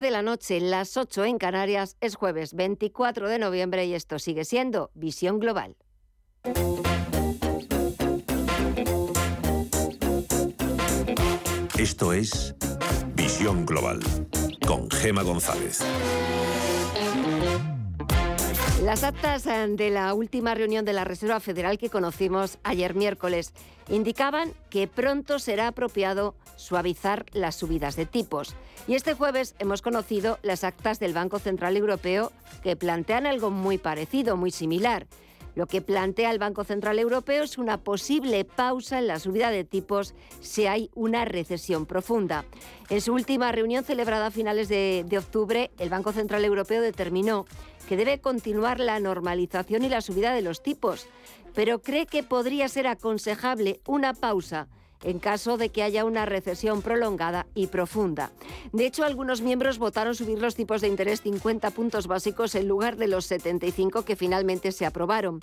de la noche, las 8 en Canarias, es jueves 24 de noviembre y esto sigue siendo Visión Global. Esto es Visión Global con Gema González. Las actas eh, de la última reunión de la Reserva Federal que conocimos ayer miércoles indicaban que pronto será apropiado suavizar las subidas de tipos. Y este jueves hemos conocido las actas del Banco Central Europeo que plantean algo muy parecido, muy similar. Lo que plantea el Banco Central Europeo es una posible pausa en la subida de tipos si hay una recesión profunda. En su última reunión celebrada a finales de, de octubre, el Banco Central Europeo determinó que debe continuar la normalización y la subida de los tipos, pero cree que podría ser aconsejable una pausa en caso de que haya una recesión prolongada y profunda. De hecho, algunos miembros votaron subir los tipos de interés 50 puntos básicos en lugar de los 75 que finalmente se aprobaron.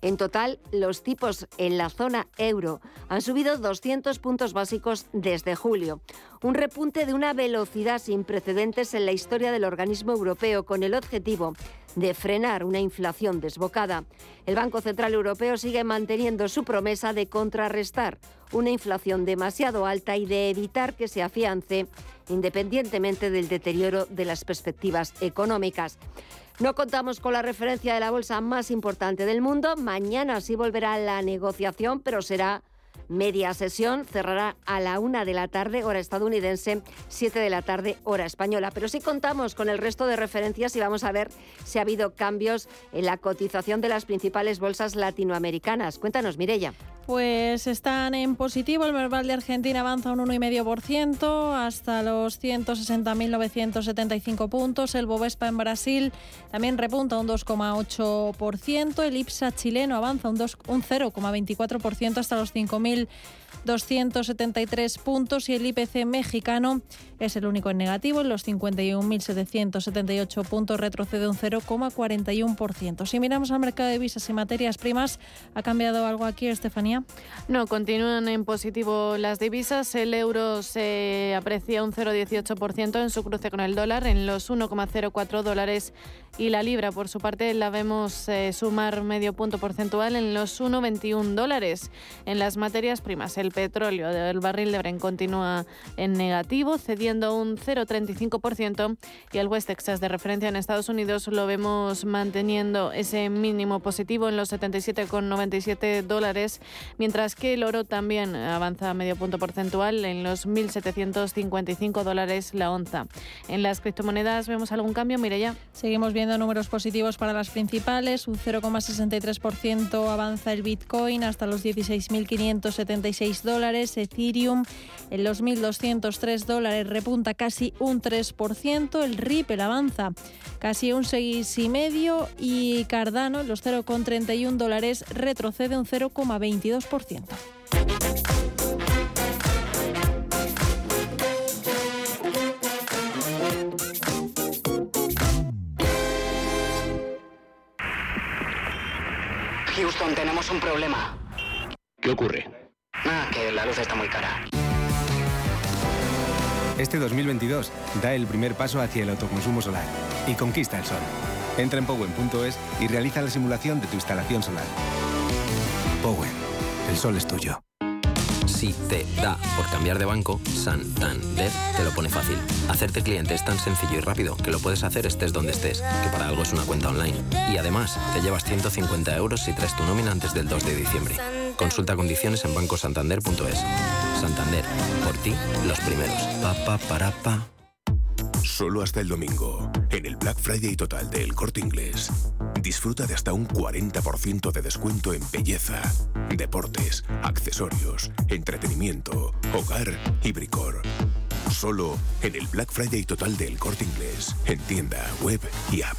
En total, los tipos en la zona euro han subido 200 puntos básicos desde julio, un repunte de una velocidad sin precedentes en la historia del organismo europeo con el objetivo de frenar una inflación desbocada. El Banco Central Europeo sigue manteniendo su promesa de contrarrestar una inflación demasiado alta y de evitar que se afiance independientemente del deterioro de las perspectivas económicas. No contamos con la referencia de la bolsa más importante del mundo. Mañana sí volverá la negociación, pero será media sesión. Cerrará a la una de la tarde, hora estadounidense, siete de la tarde, hora española. Pero sí contamos con el resto de referencias y vamos a ver si ha habido cambios en la cotización de las principales bolsas latinoamericanas. Cuéntanos, Mirella. Pues están en positivo. El Merval de Argentina avanza un 1,5% hasta los 160.975 puntos. El Bovespa en Brasil también repunta un 2,8%. El IPSA chileno avanza un, un 0,24% hasta los 5.000. 273 puntos y el IPC mexicano es el único en negativo. En los 51.778 puntos retrocede un 0,41%. Si miramos al mercado de visas y materias primas, ¿ha cambiado algo aquí, Estefanía? No, continúan en positivo las divisas. El euro se aprecia un 0,18% en su cruce con el dólar en los 1,04 dólares y la libra, por su parte, la vemos eh, sumar medio punto porcentual en los 1,21 dólares. En las materias primas, el petróleo del barril de Brent continúa en negativo, cediendo un 0,35% y el West Texas de referencia en Estados Unidos lo vemos manteniendo ese mínimo positivo en los 77,97 dólares, mientras que el oro también avanza medio punto porcentual en los 1.755 dólares la onza. En las criptomonedas vemos algún cambio, ya Seguimos viendo números positivos para las principales. Un 0,63% avanza el Bitcoin hasta los 16.576 dólares. Ethereum en los 1.203 dólares repunta casi un 3%. El Ripple avanza casi un 6,5% y Cardano en los 0,31 dólares retrocede un 0,22%. Houston, tenemos un problema. ¿Qué ocurre? Ah, que la luz está muy cara. Este 2022 da el primer paso hacia el autoconsumo solar y conquista el sol. Entra en Powen.es y realiza la simulación de tu instalación solar. Powen, el sol es tuyo. Si te da por cambiar de banco, Santander te lo pone fácil. Hacerte cliente es tan sencillo y rápido que lo puedes hacer estés donde estés, que para algo es una cuenta online. Y además, te llevas 150 euros si traes tu nómina antes del 2 de diciembre. Consulta condiciones en bancosantander.es. Santander, por ti, los primeros. Pa, pa, para, pa. Solo hasta el domingo, en el Black Friday total del Corte Inglés. Disfruta de hasta un 40% de descuento en belleza, deportes, accesorios, entretenimiento, hogar y bricor. Solo en el Black Friday total del Corte Inglés, en tienda, web y app.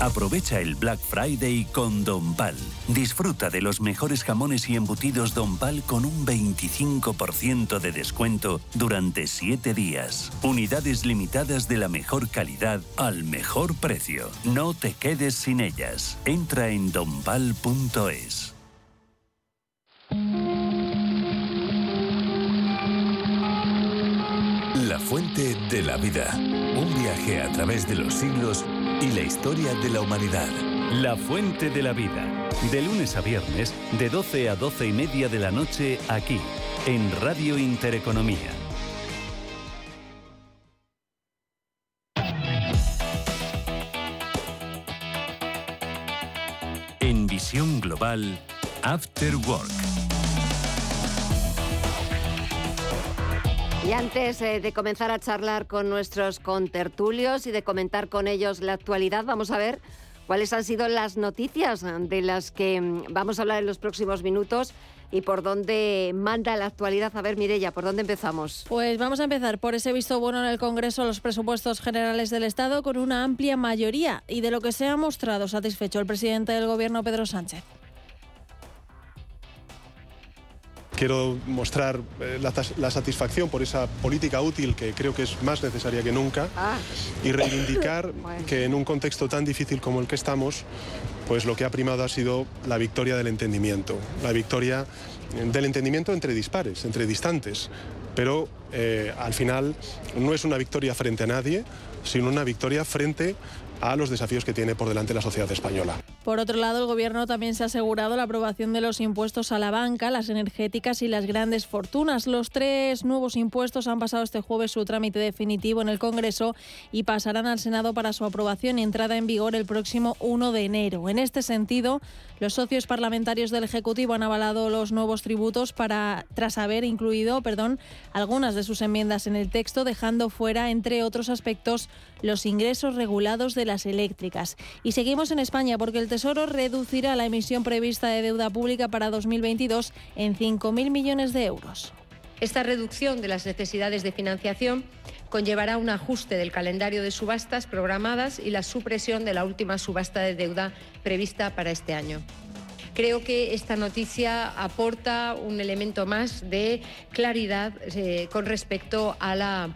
Aprovecha el Black Friday con Don Pal. Disfruta de los mejores jamones y embutidos Don Pal con un 25% de descuento durante 7 días. Unidades limitadas de la mejor calidad al mejor precio. No te quedes sin ellas. Entra en donpal.es. La fuente de la vida. Un viaje a través de los siglos y la historia de la humanidad. La Fuente de la Vida. De lunes a viernes, de 12 a 12 y media de la noche, aquí, en Radio Intereconomía. En Visión Global, After Work. Y antes eh, de comenzar a charlar con nuestros contertulios y de comentar con ellos la actualidad, vamos a ver cuáles han sido las noticias de las que mm, vamos a hablar en los próximos minutos y por dónde manda la actualidad. A ver, Mirella, ¿por dónde empezamos? Pues vamos a empezar por ese visto bueno en el Congreso a los presupuestos generales del Estado con una amplia mayoría y de lo que se ha mostrado satisfecho el presidente del Gobierno, Pedro Sánchez. Quiero mostrar eh, la, la, satisfacción por esa política útil que creo que es más necesaria que nunca Ah. y reivindicar Bueno. que en un contexto tan difícil como el que estamos, pues lo que ha primado ha sido la victoria del entendimiento, la victoria eh, del entendimiento entre dispares, entre distantes, pero eh, al final no es una victoria frente a nadie, sino una victoria frente a los desafíos que tiene por delante la sociedad española. Por otro lado, el Gobierno también se ha asegurado la aprobación de los impuestos a la banca, las energéticas y las grandes fortunas. Los tres nuevos impuestos han pasado este jueves su trámite definitivo en el Congreso y pasarán al Senado para su aprobación y entrada en vigor el próximo 1 de enero. En este sentido, los socios parlamentarios del Ejecutivo han avalado los nuevos tributos para, tras haber incluido, perdón, algunas de sus enmiendas en el texto, dejando fuera, entre otros aspectos, los ingresos regulados de las eléctricas. Y seguimos en España porque el Tesoro reducirá la emisión prevista de deuda pública para 2022 en 5.000 millones de euros. Esta reducción de las necesidades de financiación conllevará un ajuste del calendario de subastas programadas y la supresión de la última subasta de deuda prevista para este año. Creo que esta noticia aporta un elemento más de claridad eh, con respecto a la,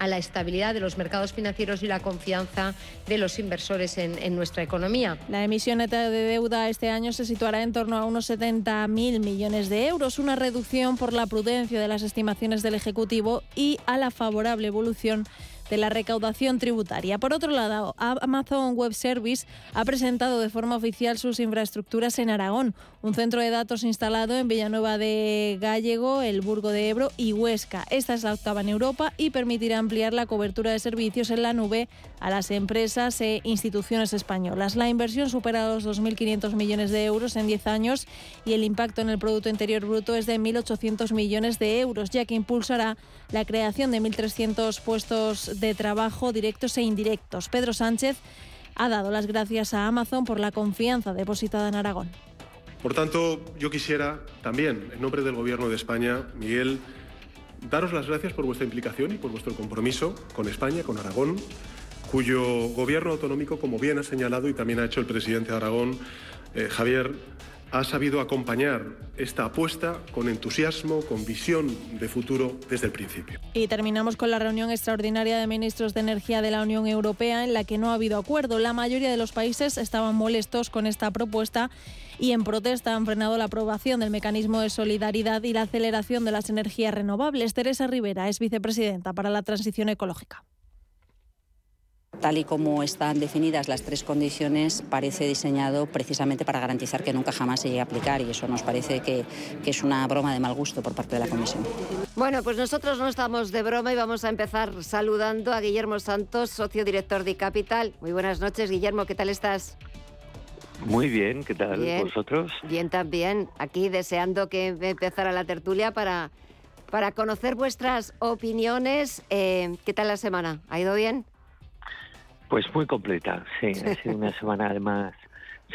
a la, estabilidad de los mercados financieros y la confianza de los inversores en, nuestra economía. La emisión neta de deuda este año se situará en torno a unos 70.000 millones de euros, una reducción por la prudencia de las estimaciones del Ejecutivo y a la favorable evolución de la recaudación tributaria. Por otro lado, Amazon Web Service ha presentado de forma oficial sus infraestructuras en Aragón, un centro de datos instalado en Villanueva de Gallego, el Burgo de Ebro y Huesca. Esta es la octava en Europa y permitirá ampliar la cobertura de servicios en la nube a las empresas e instituciones españolas. La inversión supera los 2.500 millones de euros en 10 años y el impacto en el Producto Interior Bruto es de 1.800 millones de euros, ya que impulsará la creación de 1.300 puestos de trabajo directos e indirectos. Pedro Sánchez ha dado las gracias a Amazon por la confianza depositada en Aragón. Por tanto, yo quisiera también, en nombre del Gobierno de España, Miguel, daros las gracias por vuestra implicación y por vuestro compromiso con España, con Aragón, cuyo gobierno autonómico, como bien ha señalado y también ha hecho el presidente de Aragón, eh, Javier, ha sabido acompañar esta apuesta con entusiasmo, con visión de futuro desde el principio. Y terminamos con la reunión extraordinaria de ministros de Energía de la Unión Europea en la que no ha habido acuerdo. La mayoría de los países estaban molestos con esta propuesta y en protesta han frenado la aprobación del mecanismo de solidaridad y la aceleración de las energías renovables. Teresa Rivera es vicepresidenta para la transición ecológica. Tal y como están definidas las tres condiciones, parece diseñado precisamente para garantizar que nunca jamás se llegue a aplicar y eso nos parece que, que, es una broma de mal gusto por parte de la Comisión. Bueno, pues nosotros no estamos de broma y vamos a empezar saludando a Guillermo Santos, socio director de Capital. Muy buenas noches, Guillermo, ¿qué tal estás? Muy bien, ¿qué tal bien, vosotros? Bien también, aquí deseando que empezara la tertulia para, para conocer vuestras opiniones. Eh, ¿Qué tal la semana? ¿Ha ido bien? Pues muy completa, sí. Ha sido una semana además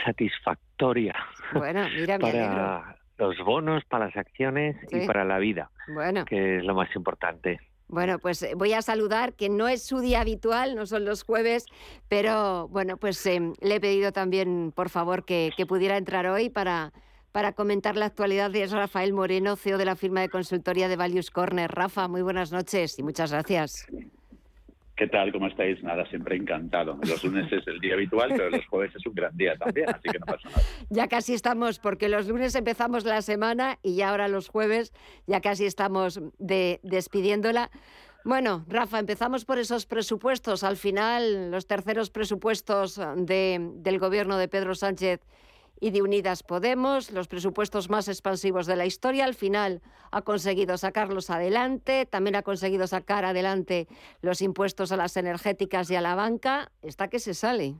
satisfactoria. Bueno, mira, para los bonos, para las acciones sí. y para la vida, bueno. que es lo más importante. Bueno, pues eh, voy a saludar, que no es su día habitual, no son los jueves, pero bueno, pues em, le he pedido también, por favor, que, que pudiera entrar hoy para, para comentar la actualidad de Rafael Moreno, CEO de la firma de consultoría de Values Corner. Rafa, muy buenas noches y muchas gracias. ¿Qué tal? ¿Cómo estáis? Nada, siempre encantado. Los lunes es el día habitual, pero los jueves es un gran día también, así que no pasa nada. Ya casi estamos, porque los lunes empezamos la semana y ya ahora los jueves ya casi estamos de, despidiéndola. Bueno, Rafa, empezamos por esos presupuestos. Al final, los terceros presupuestos de, del gobierno de Pedro Sánchez y de Unidas Podemos, los presupuestos más expansivos de la historia. Al final ha conseguido sacarlos adelante, también ha conseguido sacar adelante los impuestos a las energéticas y a la banca. Está que se sale.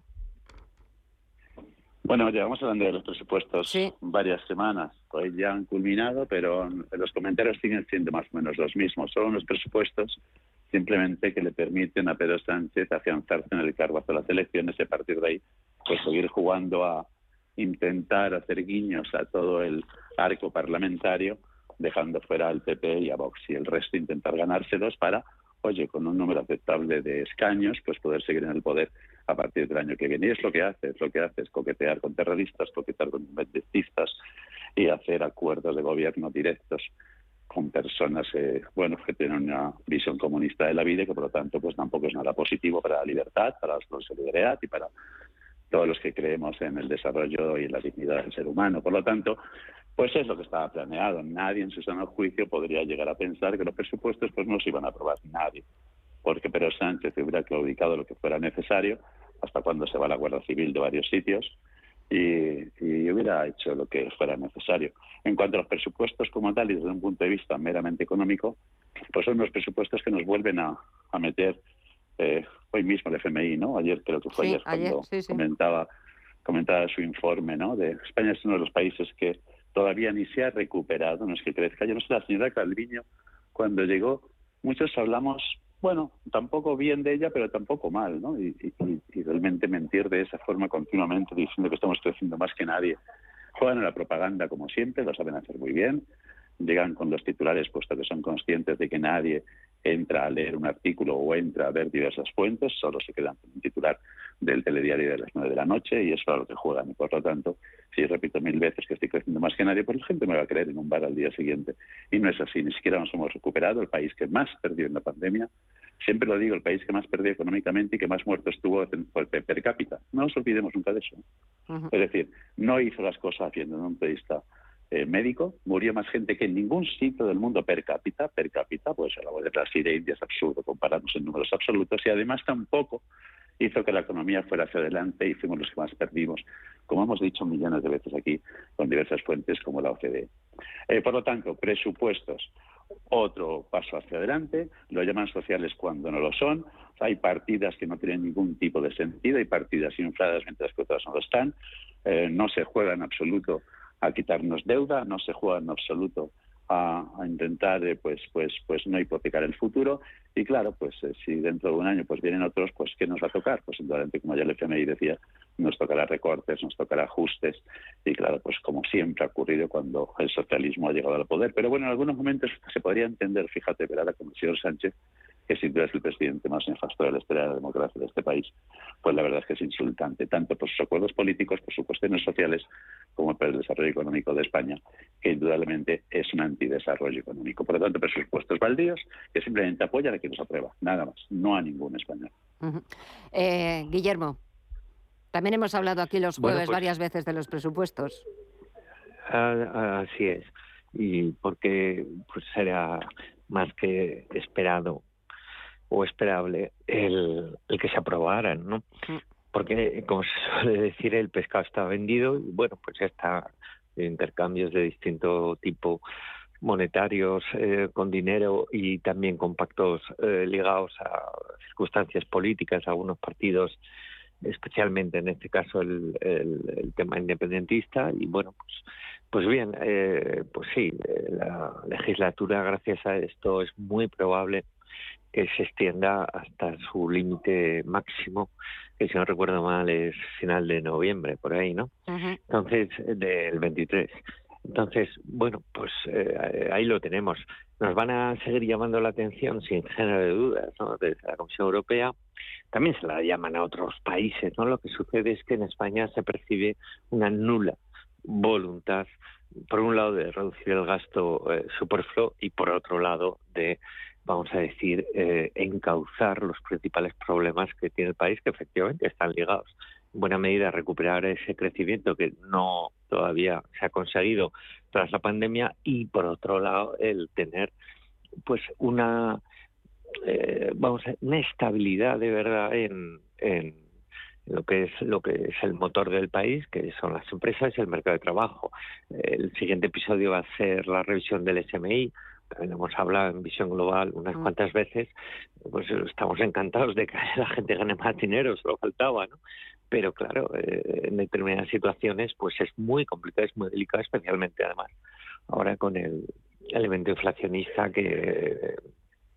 Bueno, llevamos hablando de los presupuestos varias semanas. Hoy ya han culminado, pero los comentarios siguen siendo más o menos los mismos. Son unos presupuestos simplemente que le permiten a Pedro Sánchez afianzarse en el cargo hasta las elecciones y a partir de ahí pues seguir jugando a, intentar hacer guiños a todo el arco parlamentario, dejando fuera al PP y a Vox y el resto intentar ganárselos para, oye, con un número aceptable de escaños, pues poder seguir en el poder a partir del año que viene. Y es lo que hace, es lo que hace, es coquetear con terroristas, coquetear con independentistas y hacer acuerdos de gobierno directos con personas eh, bueno que tienen una visión comunista de la vida y que por lo tanto pues tampoco es nada positivo para la libertad, para la solidaridad y para todos los que creemos en el desarrollo y la dignidad del ser humano. Por lo tanto, pues es lo que estaba planeado. Nadie en su sano juicio podría llegar a pensar que los presupuestos pues no se iban a aprobar nadie, porque Pedro Sánchez hubiera claudicado lo que fuera necesario, hasta cuando se va la Guardia Civil de varios sitios, y, hubiera hecho lo que fuera necesario. En cuanto a los presupuestos como tal, y desde un punto de vista meramente económico, pues son los presupuestos que nos vuelven a meter eh, hoy mismo el FMI, ¿no? Ayer creo que fue ayer, cuando comentaba comentaba su informe, ¿no? De España es uno de los países que todavía ni se ha recuperado, no es que crezca. Yo no sé, la señora Calviño, cuando llegó, muchos hablamos, bueno, tampoco bien de ella, pero tampoco mal, ¿no? Y, realmente mentir de esa forma continuamente diciendo que estamos creciendo más que nadie. Juegan a la propaganda como siempre, lo saben hacer muy bien, llegan con los titulares puesto que son conscientes de que nadie entra a leer un artículo o entra a ver diversas fuentes, solo se quedan con un titular del telediario de las nueve de la noche y eso es a lo que juegan. Y por lo tanto, si repito mil veces que estoy creciendo más que nadie, pues la gente me va a creer en un bar al día siguiente. Y no es así, ni siquiera nos hemos recuperado. El país que más perdió en la pandemia, siempre lo digo, el país que más perdió económicamente y que más muertos tuvo per cápita. No nos olvidemos nunca de eso. Es decir, no hizo las cosas haciendo en un país eh, médico, murió más gente que en ningún sitio del mundo per cápita, per cápita, pues la de Brasil e India es absurdo compararnos en números absolutos y además tampoco hizo que la economía fuera hacia adelante y fuimos los que más perdimos, como hemos dicho millones de veces aquí con diversas fuentes como la OCDE. Eh, por lo tanto, presupuestos, otro paso hacia adelante, lo llaman sociales cuando no lo son, hay partidas que no tienen ningún tipo de sentido, hay partidas infladas mientras que otras no lo están, eh, no se juega en absoluto a quitarnos deuda, no se juega en absoluto a, intentar eh, pues pues pues no hipotecar el futuro. Y claro pues eh, si dentro de un año pues vienen otros pues qué nos va a tocar pues indudablemente como ya el FMI decía nos tocará recortes nos tocará ajustes. Y claro pues como siempre ha ocurrido cuando el socialismo ha llegado al poder. Pero bueno en algunos momentos se podría entender fíjate ver a la Comisión Sánchez que sin duda es el presidente más nefasto de la historia de la democracia de este país, pues la verdad es que es insultante, tanto por sus acuerdos políticos, por sus cuestiones sociales, como por el desarrollo económico de España, que indudablemente es un antidesarrollo económico. Por lo tanto, presupuestos baldíos que simplemente apoyan a quien los aprueba, nada más, no a ningún español. Eh, Guillermo, también hemos hablado aquí los jueves pues varias veces de los presupuestos. así es, y porque pues será más que esperado o esperable el, el que se aprobaran, ¿no? Mm. Porque, como se suele decir, el pescado está vendido y, bueno, pues ya está intercambios de distinto tipo monetarios eh, con dinero y también con pactos eh, ligados a circunstancias políticas, a algunos partidos, especialmente en este caso el, el, tema independentista. Y bueno, pues, pues bien, eh, pues sí, la legislatura, gracias a esto, es muy probable que se extienda hasta su límite máximo, que si no recuerdo mal es final de noviembre, por ahí, ¿no? Entonces, del 23. Entonces, bueno, pues eh, ahí lo tenemos. Nos van a seguir llamando la atención sin género de dudas, ¿no? Desde la Comisión Europea también se la llaman a otros países, ¿no? Lo que sucede es que en España se percibe una nula voluntad, por un lado, de reducir el gasto eh, superfluo y por otro lado, de vamos a decir, eh, encauzar los principales problemas que tiene el país, que efectivamente están ligados en buena medida a recuperar ese crecimiento que no todavía se ha conseguido tras la pandemia y por otro lado el tener pues una eh, vamos una estabilidad de verdad en, en lo que es lo que es el motor del país, que son las empresas y el mercado de trabajo. El siguiente episodio va a ser la revisión del SMI, hemos hablado en visión global unas mm. cuantas veces, pues estamos encantados de que la gente gane más dinero, solo faltaba, ¿no? Pero claro, eh, en determinadas situaciones pues es muy complicado, es muy delicado, especialmente además ahora con el elemento inflacionista que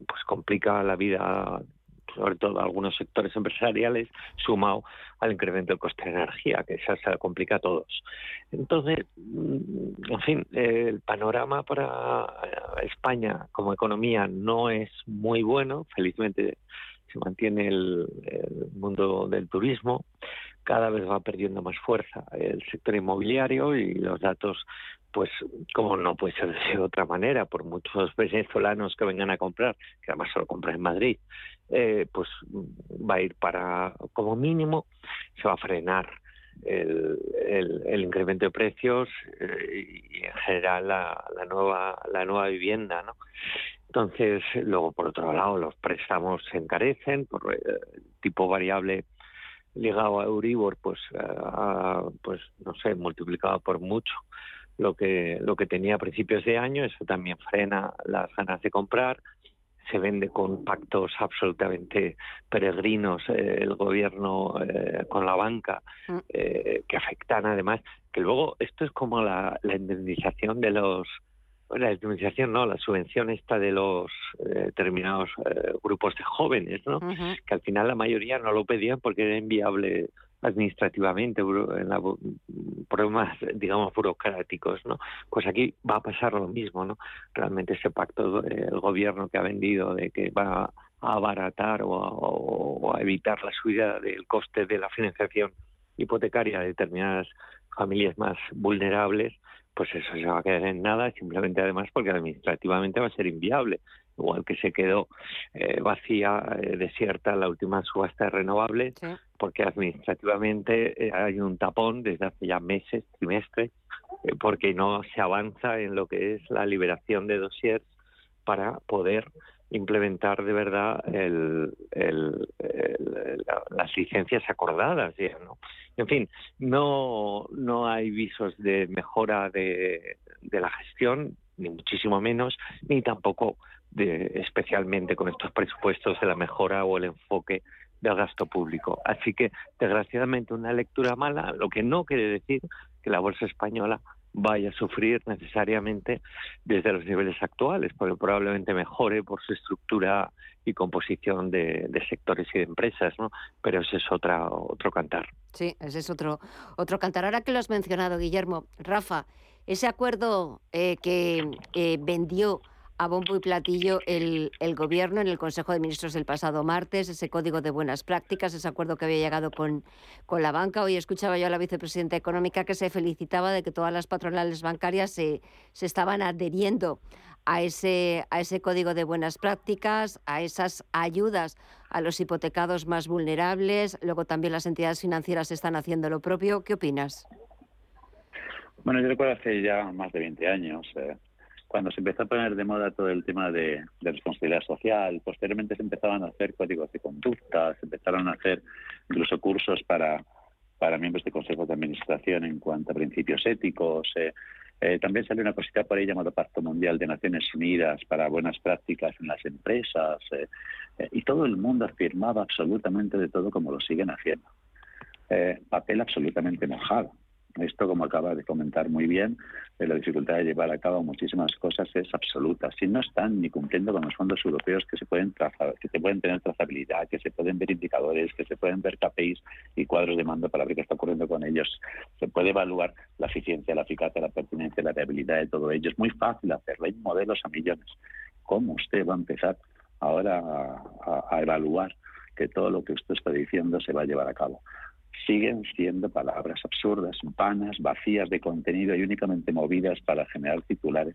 pues complica la vida sobre todo algunos sectores empresariales, sumado al incremento del coste de energía, que eso se complica a todos. Entonces, mm, en fin, el panorama para España como economía no es muy bueno, felizmente se mantiene el, mundo del turismo, cada vez va perdiendo más fuerza el sector inmobiliario y los datos pues como no puede ser de otra manera, por muchos venezolanos que vengan a comprar, que además solo compran en Madrid, eh, pues va a ir para, como mínimo, se va a frenar el, el, incremento de precios eh, y en general la, nueva la nueva vivienda, ¿no? Entonces, luego por otro lado los préstamos se encarecen por el eh, tipo variable ligado a Euribor, pues, pues no sé, multiplicado por mucho lo que, lo que tenía a principios de año, eso también frena las ganas de comprar, se vende con pactos absolutamente peregrinos eh, el gobierno eh, con la banca, mm. eh, que afectan además, que luego esto es como la, la indemnización de los, la indemnización, no, la subvención esta de los determinados grupos de jóvenes, ¿no? Que al final la mayoría no lo pedían porque era inviable administrativamente, en la, problemas, digamos, burocráticos, ¿no? Pues aquí va a pasar lo mismo, ¿no? Realmente ese pacto del gobierno que ha vendido de que va a abaratar o a, evitar la subida del coste de la financiación hipotecaria de determinadas familias más vulnerables, pues eso se va a quedar en nada, simplemente además porque administrativamente va a ser inviable igual que se quedó eh, vacía, eh, desierta la última subasta de renovables, porque administrativamente eh, hay un tapón desde hace ya meses, trimestres, porque no se avanza en lo que es la liberación de dossiers para poder implementar de verdad el, las licencias acordadas. ¿no? En fin, no, no hay visos de mejora de, de la gestión, ni muchísimo menos, ni tampoco de, especialmente con estos presupuestos de la mejora o el enfoque del gasto público. Así que, desgraciadamente, una lectura mala, lo que no quiere decir que la bolsa española vaya a sufrir necesariamente desde los niveles actuales, porque probablemente mejore por su estructura y composición de, sectores y de empresas, ¿no? Pero ese es otra, otro cantar. Sí, ese es otro, otro cantar. Ahora que lo has mencionado, Guillermo, Rafa, ese acuerdo eh, que eh, vendió a bombo y platillo el, el, Gobierno en el Consejo de Ministros del pasado martes, ese código de buenas prácticas, ese acuerdo que había llegado con, con la banca. Hoy escuchaba yo a la vicepresidenta económica que se felicitaba de que todas las patronales bancarias se, se estaban adheriendo a ese, a ese código de buenas prácticas, a esas ayudas a los hipotecados más vulnerables. Luego también las entidades financieras están haciendo lo propio. ¿Qué opinas? Bueno, yo recuerdo hace ya más de 20 años. Eh, cuando se empezó a poner de moda todo el tema de, responsabilidad social, posteriormente se empezaban a hacer códigos de conducta, se empezaron a hacer incluso cursos para, para miembros de consejos de administración en cuanto a principios éticos. Eh, eh, también salió una cosita por ahí llamada Pacto Mundial de Naciones Unidas para buenas prácticas en las empresas eh, y todo el mundo afirmaba absolutamente de todo como lo siguen haciendo. papel absolutamente mojado. Esto, como acaba de comentar muy bien, la dificultad de llevar a cabo muchísimas cosas es absoluta. Si no están ni cumpliendo con los fondos europeos que se pueden trazar, que se pueden tener trazabilidad, que se pueden ver indicadores, que se pueden ver KPIs y cuadros de mando para ver qué está ocurriendo con ellos, se puede evaluar la eficiencia, la eficacia, la pertinencia, la viabilidad de todo ello. Es muy fácil hacerlo. Hay modelos a millones. ¿Cómo usted va a empezar ahora a evaluar que todo lo que usted está diciendo se va a llevar a cabo? Siguen siendo palabras absurdas, vanas, vacías de contenido y únicamente movidas para generar titulares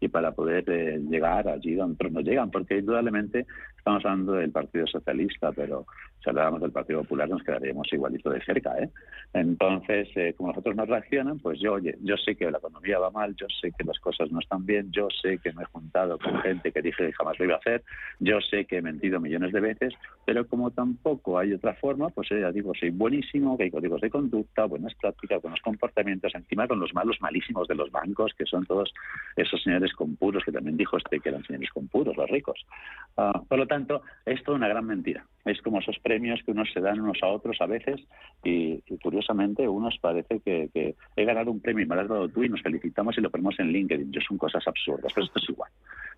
y para poder eh, llegar allí donde no llegan, porque indudablemente estamos hablando del Partido Socialista, pero si habláramos del Partido Popular nos quedaríamos igualito de cerca. ¿eh? Entonces, eh, como nosotros nos reaccionan, pues yo, oye, yo sé que la economía va mal, yo sé que las cosas no están bien, yo sé que me he juntado con gente que dije que jamás lo iba a hacer, yo sé que he mentido millones de veces, pero como tampoco hay otra forma, pues ya digo, soy buenísimo, que hay códigos de conducta, buenas prácticas, buenos comportamientos, encima con los malos malísimos de los bancos, que son todos esos señores con puros, que también dijo este que eran señores con puros, los ricos. Ah, por lo tanto, es toda una gran mentira. Es como esos premios que unos se dan unos a otros a veces y, curiosamente unos parece que, he ganado un premio y me lo has dado tú y nos felicitamos y lo ponemos en LinkedIn. Yo son cosas absurdas, pero esto es igual.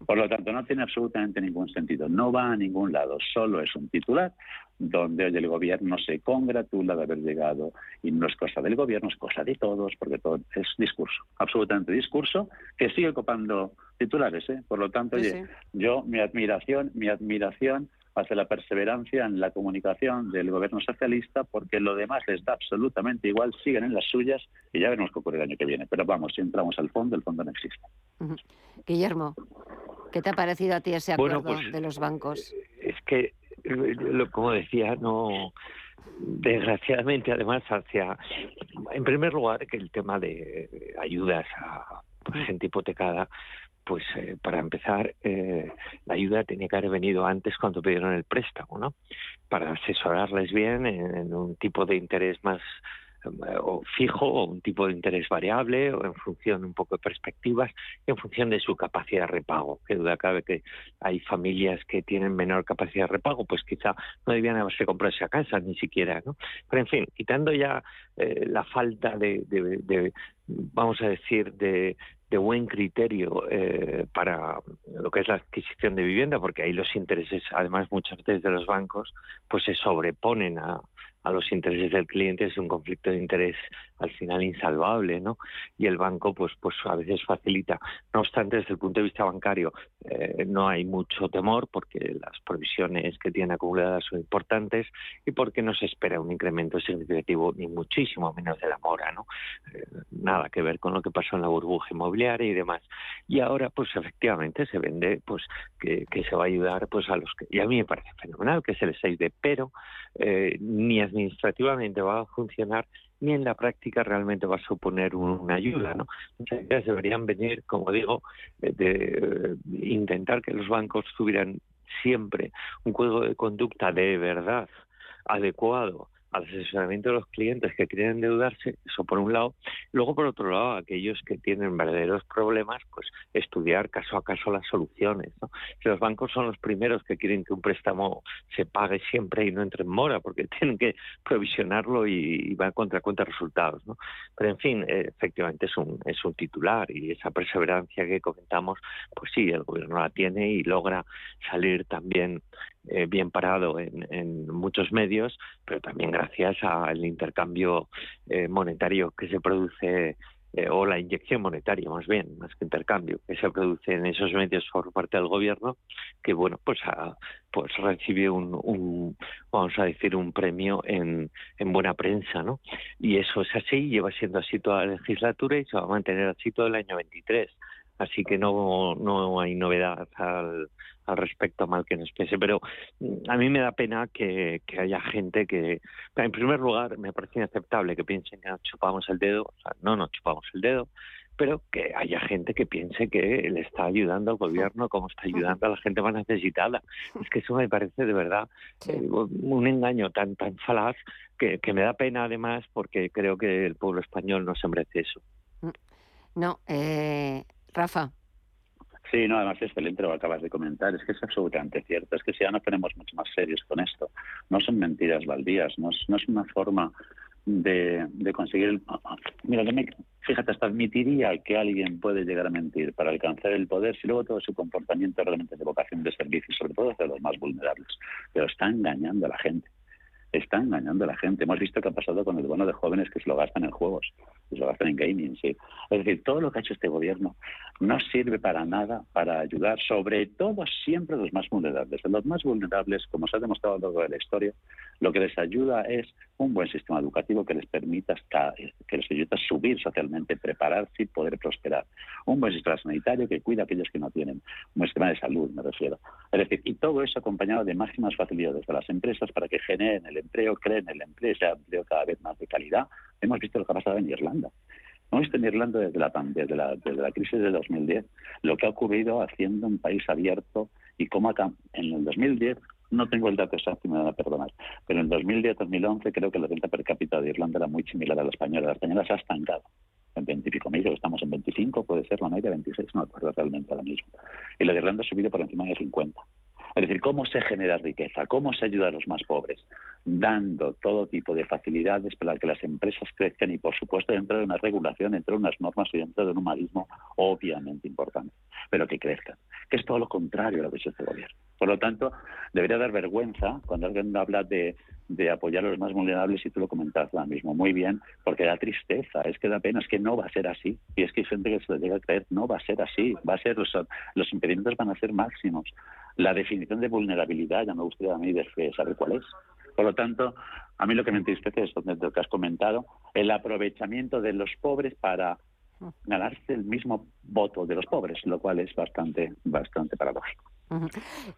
Por lo tanto, no tiene absolutamente ningún sentido. No va a ningún lado. Solo es un titular donde hoy el gobierno se congratula de haber llegado y no es cosa del gobierno, es cosa de todos, porque todo es discurso, absolutamente discurso, que sigue copando titulares. ¿eh? Por lo tanto, oye, yo mi admiración, mi admiración hacia la perseverancia en la comunicación del gobierno socialista, porque lo demás les da absolutamente igual, siguen en las suyas y ya veremos qué ocurre el año que viene. Pero vamos, si entramos al fondo, el fondo no existe. Guillermo, ¿qué te ha parecido a ti ese acuerdo pues, de los bancos? Es que, como decía, no desgraciadamente además hacia en primer lugar que el tema de ayudas a gente hipotecada pues eh, para empezar, eh, la ayuda tenía que haber venido antes cuando pidieron el préstamo, ¿no? Para asesorarles bien en, un tipo de interés más eh, fijo o un tipo de interés variable o en función un poco de perspectivas en función de su capacidad de repago. Que duda cabe que hay familias que tienen menor capacidad de repago, pues quizá no debían haberse comprado esa casa ni siquiera, ¿no? Pero en fin, quitando ya la falta de, vamos a decir, de, de buen criterio eh, para lo que es la adquisición de vivienda, porque ahí los intereses, además muchas veces de los bancos, pues se sobreponen a, a los intereses del cliente es un conflicto de interés al final insalvable, ¿no? Y el banco, pues, pues a veces facilita. No obstante, desde el punto de vista bancario, eh, no hay mucho temor porque las provisiones que tiene acumuladas son importantes y porque no se espera un incremento significativo ni muchísimo menos de la mora, ¿no? Eh, nada que ver con lo que pasó en la burbuja inmobiliaria y demás. Y ahora, pues efectivamente se vende, pues que, se va a ayudar, pues a los que y a mí me parece fenomenal que se les ayude, pero eh, ni administrativamente va a funcionar ni en la práctica realmente va a suponer una ayuda. ¿no? Muchas ideas deberían venir, como digo, eh, de, eh, intentar que los bancos tuvieran siempre un código de conducta de verdad adecuado al asesoramiento de los clientes que quieren endeudarse, eso por un lado. Luego, por otro lado, aquellos que tienen verdaderos problemas, pues estudiar caso a caso las soluciones. ¿no? Si los bancos son los primeros que quieren que un préstamo se pague siempre y no entre en mora, porque tienen que provisionarlo y, va contra cuenta resultados. ¿no? Pero, en fin, eh, efectivamente es un, es un titular y esa perseverancia que comentamos, pues sí, el gobierno la tiene y logra salir también eh, bien parado en, muchos medios, pero también gracias al intercambio eh, monetario que se produce eh, o la inyección monetaria más bien, más que intercambio, que se produce en esos medios por parte del gobierno, que bueno, pues pues recibe un, vamos a decir, un premio en, en buena prensa, ¿no? Y eso es así, lleva siendo así toda la legislatura y se va a mantener así todo el año 23 así que no, no hay novedad al, al respecto, mal que nos pese. Pero mm, a mí me da pena que, que, haya gente que, en primer lugar, me parece inaceptable que piensen que nos chupamos el dedo, o sea, no nos chupamos el dedo, pero que haya gente que piense que le está ayudando al gobierno como está ayudando a la gente más necesitada. Es que eso me parece de verdad eh, un engaño tan tan falaz que, que me da pena además porque creo que el pueblo español no se merece eso. Mm, no, eh, Rafa. Sí, no, además es excelente lo que acabas de comentar, es que es absolutamente cierto, es que si ya nos ponemos mucho más serios con esto, no son mentiras baldías, no es, no es una forma de, conseguir... El, mira, fíjate, hasta admitiría que alguien puede llegar a mentir para alcanzar el poder si luego todo su comportamiento realmente es de vocación de servicio, sobre todo hacia los más vulnerables. Pero está engañando a la gente. Está engañando a la gente. Hemos visto qué ha pasado con el bono de jóvenes que se lo gastan en juegos, lo gastan en gaming, sí. Es decir, todo lo que ha hecho este gobierno no sirve para nada para ayudar, sobre todo siempre a los más vulnerables. A los más vulnerables, como se ha demostrado a lo largo de la historia, lo que les ayuda es un buen sistema educativo que les permita a subir socialmente, prepararse y poder prosperar. Un buen sistema sanitario que cuida a aquellos que no tienen. Un buen sistema de salud, me refiero. Es decir, y todo eso acompañado de máximas facilidades de las empresas para que generen el empleo, creen el empleo, sea empleo cada vez más de calidad. Hemos visto lo que ha pasado en Irlanda. Hemos visto en Irlanda desde la, desde la, crisis de 2010 lo que ha ocurrido haciendo un país abierto y cómo acá, en el 2010 no tengo el dato exacto, me van a perdonar, pero en el 2010-2011 creo que la renta per cápita de Irlanda era muy similar a la española. La española se ha estancado en 20 y mil, estamos en 25, puede ser la media 26, no me acuerdo realmente ahora mismo. Y la de Irlanda ha subido por encima de 50. Es decir, cómo se genera riqueza, cómo se ayuda a los más pobres, dando todo tipo de facilidades para que las empresas crezcan y, por supuesto, dentro de una regulación, dentro de unas normas y dentro de un humanismo obviamente importante, pero que crezcan, que es todo lo contrario a lo que es este gobierno. Por lo tanto, debería dar vergüenza cuando alguien habla de, apoyar a los más vulnerables y tú lo comentas ahora mismo muy bien, porque da tristeza, es que da pena, es que no va a ser así. Y es que hay gente que se lo llega a creer, no va a ser así, va a ser, los, los impedimentos van a ser máximos. La definición de vulnerabilidad, ya me gustaría a mí saber cuál es. Por lo tanto, a mí lo que me entristece es lo que has comentado, el aprovechamiento de los pobres para ganarse el mismo voto de los pobres, lo cual es bastante, bastante paradójico.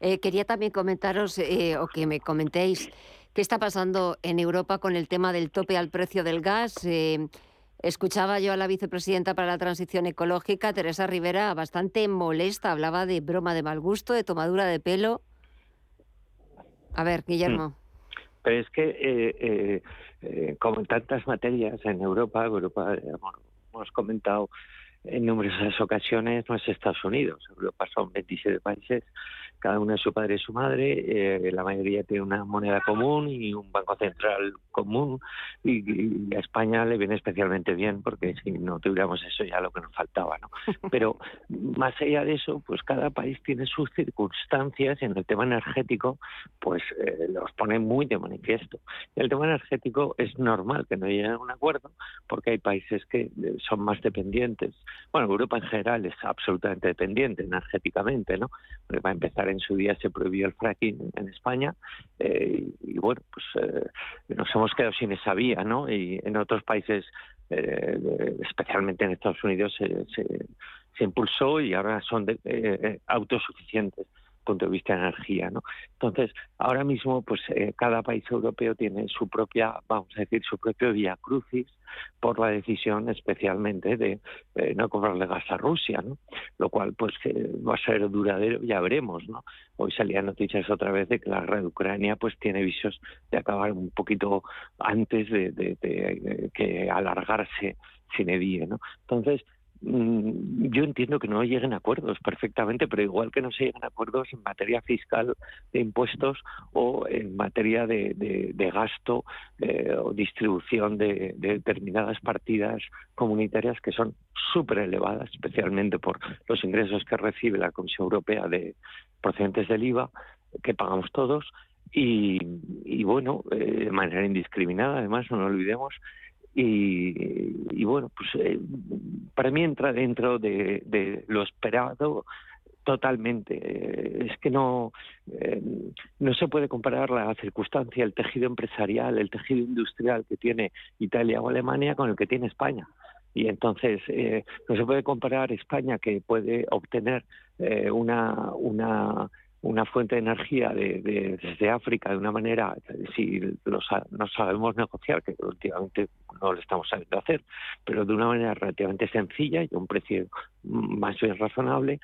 Eh, quería también comentaros eh, o que me comentéis qué está pasando en Europa con el tema del tope al precio del gas. Eh, escuchaba yo a la vicepresidenta para la transición ecológica, Teresa Rivera, bastante molesta. Hablaba de broma de mal gusto, de tomadura de pelo. A ver, Guillermo. Mm. Pero es que, como en tantas materias en Europa, Europa hemos comentado en numerosas ocasiones no es Estados Unidos. Europa son 27 países cada uno es su padre y su madre, eh, la mayoría tiene una moneda común y un banco central común y, a España le viene especialmente bien porque si no tuviéramos eso ya lo que nos faltaba, ¿no? Pero más allá de eso, pues cada país tiene sus circunstancias y en el tema energético pues eh, los pone muy de manifiesto. El tema energético es normal que no lleguen a un acuerdo porque hay países que eh, son más dependientes. Bueno, Europa en general es absolutamente dependiente energéticamente, ¿no? Porque va a empezar en su día se prohibió el fracking en España eh, y, bueno, pues eh, nos hemos quedado sin esa vía, ¿no? Y en otros países, eh, especialmente en Estados Unidos, se, se, impulsó y ahora son autosuficientes punto de vista de energía, ¿no? Entonces, ahora mismo, pues eh, cada país europeo tiene su propia, vamos a decir, su propio vía crucis por la decisión especialmente de eh, no comprarle gas a Rusia, ¿no? Lo cual, pues, va a ser duradero, ya veremos, ¿no? Hoy salían noticias otra vez de que la guerra de Ucrania, pues, tiene visos de acabar un poquito antes de, que alargarse sin edie, ¿no? Entonces, yo entiendo que no lleguen a acuerdos perfectamente, pero igual que no se llegan a acuerdos en materia fiscal de impuestos o en materia de, gasto eh, o distribución de, determinadas partidas comunitarias que son súper elevadas, especialmente por los ingresos que recibe la Comisión Europea de procedentes del IVA, que pagamos todos, y, bueno, eh, de manera indiscriminada, además, no lo olvidemos, y, bueno, pues eh, para mí entra dentro de, lo esperado totalmente. Es que no, eh, no se puede comparar la circunstancia, el tejido empresarial, el tejido industrial que tiene Italia o Alemania con el que tiene España. Y entonces eh, no se puede comparar España que puede obtener una, una una fuente de energía de, desde África de una manera, si no sabemos negociar, que últimamente no lo estamos sabiendo hacer, pero de una manera relativamente sencilla y a un precio más bien razonable,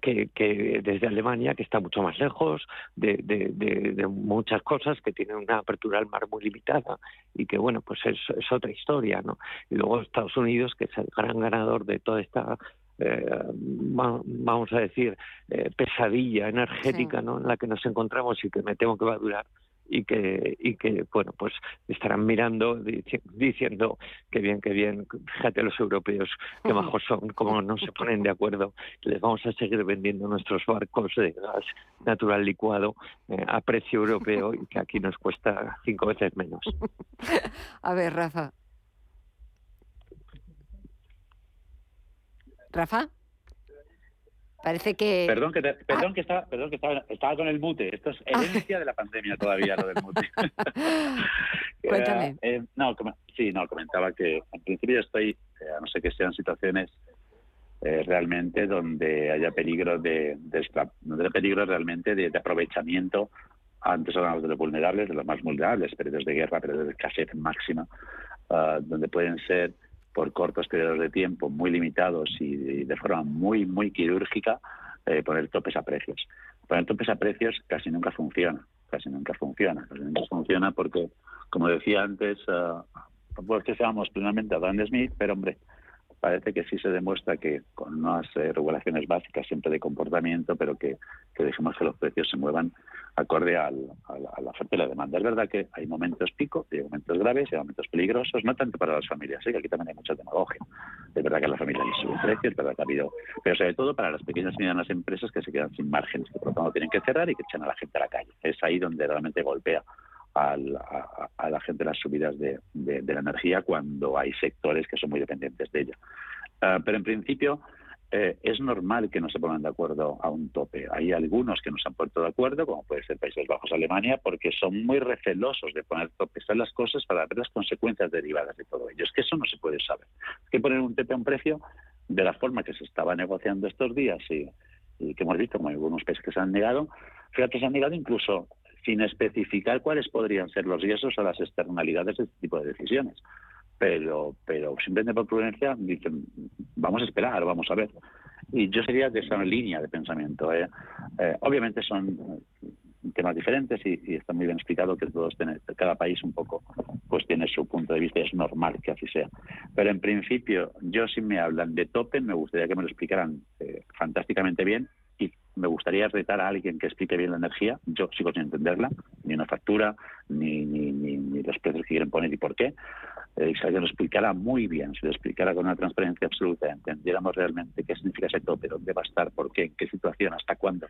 que, que, desde Alemania, que está mucho más lejos de, de, muchas cosas, que tiene una apertura al mar muy limitada y que, bueno, pues es, es otra historia, ¿no? Y luego Estados Unidos, que es el gran ganador de toda esta eh, vamos a decir, eh, pesadilla energética ¿no? en la que nos encontramos y que me temo que va a durar y que, y que bueno, pues estarán mirando, diciendo que bien, que bien, fíjate los europeos, qué bajos son, cómo no se ponen de acuerdo, les vamos a seguir vendiendo nuestros barcos de gas natural licuado eh, a precio europeo y que aquí nos cuesta cinco veces menos. A ver, Rafa. Rafa. Parece que. Perdón, que, perdón, que, estaba, perdón que estaba, con el mute. Esto es ah. herencia de la pandemia todavía, lo del mute. Cuéntame. Eh, eh, no, sí, no, comentaba que en principio estoy, eh, a no ser que sean situaciones realmente donde haya peligro de, donde haya peligro realmente de, aprovechamiento. Antes hablábamos de los vulnerables, de los más vulnerables, periodos de guerra, periodos de escasez máxima, ah, donde pueden ser por cortos periodos de tiempo muy limitados y de, forma muy, muy quirúrgica, eh, poner topes a precios. Poner topes a precios casi nunca funciona, casi nunca funciona, casi nunca funciona porque, como decía antes, uh, pues que seamos plenamente a Dan Smith, pero hombre, parece que sí se demuestra que con unas eh, regulaciones básicas siempre de comportamiento, pero que, que dejemos que los precios se muevan acorde al, a, la, oferta y la demanda. Es verdad que hay momentos pico, hay momentos graves, hay momentos peligrosos, no tanto para las familias, ¿eh? que aquí también hay mucha demagogia. Es verdad que las familias les suben precios, es verdad que ha habido, pero sobre todo para las pequeñas y medianas empresas que se quedan sin márgenes, que por lo tanto tienen que cerrar y que echan a la gente a la calle. Es ahí donde realmente golpea a, la gente las subidas de, de, la energía cuando hay sectores que son muy dependientes de ella. Ah, pero en principio eh, es normal que no se pongan de acuerdo a un tope. Hay algunos que no se han puesto de acuerdo, como puede ser Países Bajos, Alemania, porque son muy recelosos de poner topes a las cosas para ver las consecuencias derivadas de todo ello. Es que eso no se puede saber. Hay que poner un tope a un precio de la forma que se estaba negociando estos días y, y que hemos visto como algunos países que se han negado. Fíjate, se han negado incluso sin especificar cuáles podrían ser los riesgos o las externalidades de este tipo de decisiones pero, pero simplemente por prudencia dicen, vamos a esperar, vamos a ver. Y yo sería de esa línea de pensamiento. ¿eh? Eh, obviamente son temas diferentes y, está muy bien explicado que todos tienen, cada país un poco pues tiene su punto de vista y es normal que así sea. Pero en principio, yo si me hablan de tope, me gustaría que me lo explicaran eh, fantásticamente bien y me gustaría retar a alguien que explique bien la energía. Yo sigo sin entenderla, ni una factura, ni, ni, ni, los precios que quieren poner y por qué eh, si alguien lo explicara muy bien, si lo explicara con una transparencia absoluta, entendiéramos realmente qué significa ese tope, dónde va a estar, por qué, en qué situación, hasta cuándo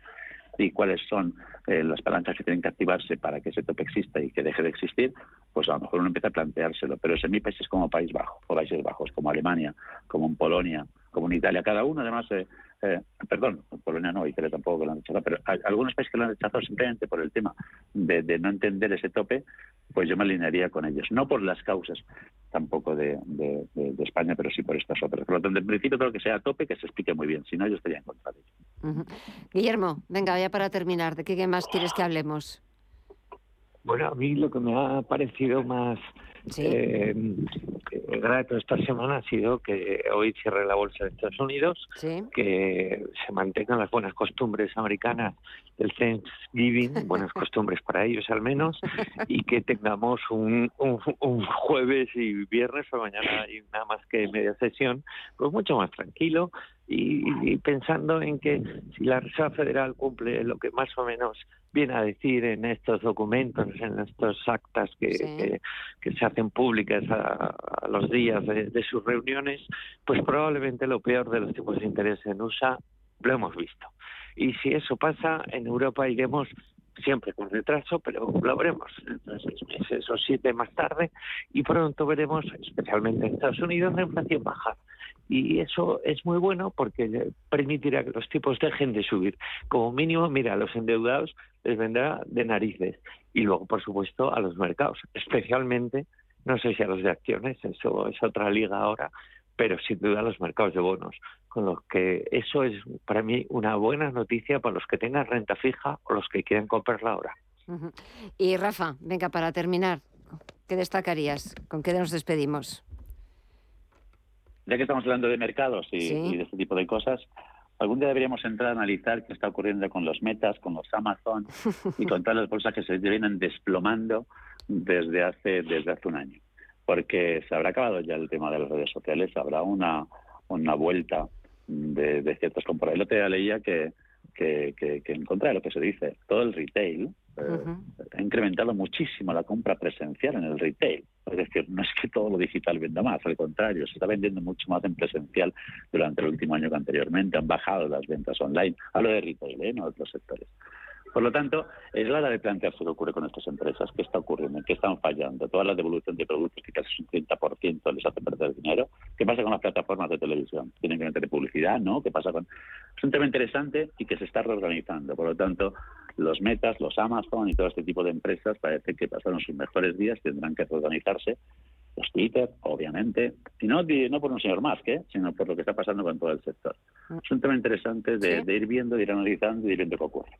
y cuáles son eh, las palancas que tienen que activarse para que ese tope exista y que deje de existir, pues a lo mejor uno empieza a planteárselo. Pero en mi países como País Bajo, o Países Bajos, como Alemania, como en Polonia, como en Italia, cada uno además eh, eh, perdón, Polonia no, Italia tampoco lo han rechazado, pero hay algunos países que lo han rechazado simplemente por el tema de, no entender ese tope, pues yo me alinearía con ellos. No por las causas tampoco de, España, pero sí por estas otras. Por lo tanto, en principio todo lo que sea tope, que se explique muy bien, si no yo estaría en contra de ello. Guillermo, venga, ya para terminar, ¿de qué más quieres que hablemos? Bueno, a mí lo que me ha parecido más eh, grato esta semana ha sido que hoy cierre la bolsa de Estados Unidos, que se mantengan las buenas costumbres americanas del Thanksgiving, buenas costumbres para ellos al menos, y que tengamos un, un, jueves y viernes o mañana y nada más que media sesión, pues mucho más tranquilo y, pensando en que si la Reserva Federal cumple lo que más o menos viene a decir en estos documentos, en estos actas que, que, se hacen públicas a, los días de, sus reuniones, pues probablemente lo peor de los tipos de interés en USA lo hemos visto. Y si eso pasa, en Europa iremos siempre con retraso, pero lo veremos seis meses o siete más tarde y pronto veremos, especialmente en Estados Unidos, la inflación bajar y eso es muy bueno porque permitirá que los tipos dejen de subir. Como mínimo, mira, a los endeudados les vendrá de narices y luego, por supuesto, a los mercados, especialmente, no sé si a los de acciones, eso es otra liga ahora, pero sin duda a los mercados de bonos, con lo que eso es para mí una buena noticia para los que tengan renta fija o los que quieran comprarla ahora. Y Rafa, venga, para terminar, ¿qué destacarías? ¿Con qué nos despedimos? ya que estamos hablando de mercados y, de este tipo de cosas, algún día deberíamos entrar a analizar qué está ocurriendo con los metas, con los Amazon y con todas las bolsas que se vienen desplomando desde hace, desde hace un año. Porque se habrá acabado ya el tema de las redes sociales, habrá una, una vuelta de, ciertos componentes. El otro día leía que, que, que, en contra de lo que se dice, todo el retail, ha incrementado muchísimo la compra presencial en el retail. Es decir, no es que todo lo digital venda más, al contrario, se está vendiendo mucho más en presencial durante el último año que anteriormente. Han bajado las ventas online. Hablo de retail, ¿eh? no de otros sectores. Por lo tanto, es hora de plantearse qué ocurre con estas empresas, qué está ocurriendo, qué están fallando, toda la devolución de productos que casi un 30% les hace perder dinero. ¿Qué pasa con las plataformas de televisión? ¿Tienen que meter publicidad? ¿No? ¿Qué pasa con...? Es un tema interesante y que se está reorganizando. Por lo tanto, los Metas, los Amazon y todo este tipo de empresas parece que pasaron sus mejores días, tendrán que reorganizarse los Twitter, obviamente, y no, no por un señor más que, sino por lo que está pasando con todo el sector. Mm. Es un tema interesante de, ir viendo, de ir analizando y de ir viendo qué ocurre.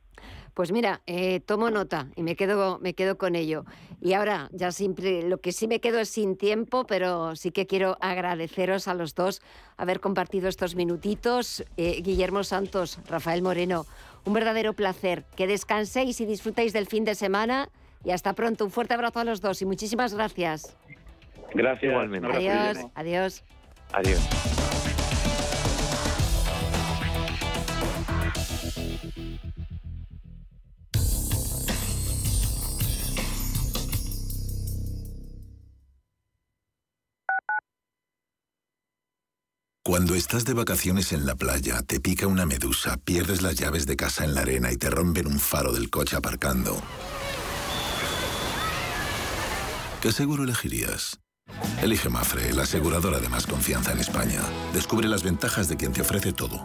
Pues mira, eh, tomo nota y me quedo, me quedo con ello. Y ahora, ya siempre, lo que sí me quedo es sin tiempo, pero sí que quiero agradeceros a los dos haber compartido estos minutitos. Eh, Guillermo Santos, Rafael Moreno, un verdadero placer. Que descanséis y disfrutéis del fin de semana. Y hasta pronto. Un fuerte abrazo a los dos y muchísimas gracias. Gracias. Igualmente. Adiós. Adiós. Adiós. Cuando estás de vacaciones en la playa, te pica una medusa, pierdes las llaves de casa en la arena y te rompen un faro del coche aparcando. ¿Qué seguro elegirías? Elige Mafre, la aseguradora de más confianza en España. Descubre las ventajas de quien te ofrece todo.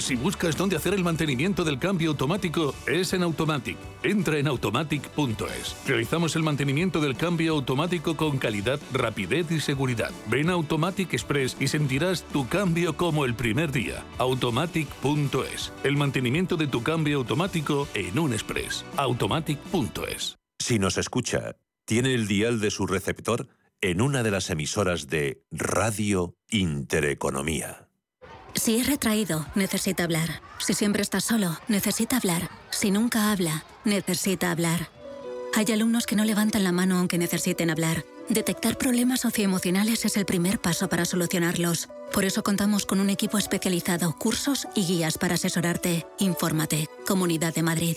Si buscas dónde hacer el mantenimiento del cambio automático, es en Automatic. Entra en automatic.es. Realizamos el mantenimiento del cambio automático con calidad, rapidez y seguridad. Ven a Automatic Express y sentirás tu cambio como el primer día. Automatic.es. El mantenimiento de tu cambio automático en un express. Automatic.es. Si nos escucha, tiene el dial de su receptor en una de las emisoras de Radio Intereconomía. Si es retraído, necesita hablar. Si siempre está solo, necesita hablar. Si nunca habla, necesita hablar. Hay alumnos que no levantan la mano aunque necesiten hablar. Detectar problemas socioemocionales es el primer paso para solucionarlos. Por eso contamos con un equipo especializado, cursos y guías para asesorarte. Infórmate. Comunidad de Madrid.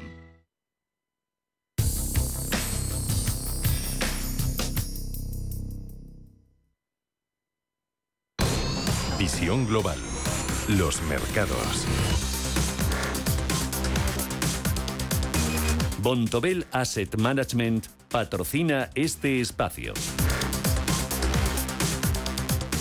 Global. Los mercados. Bontobel Asset Management patrocina este espacio.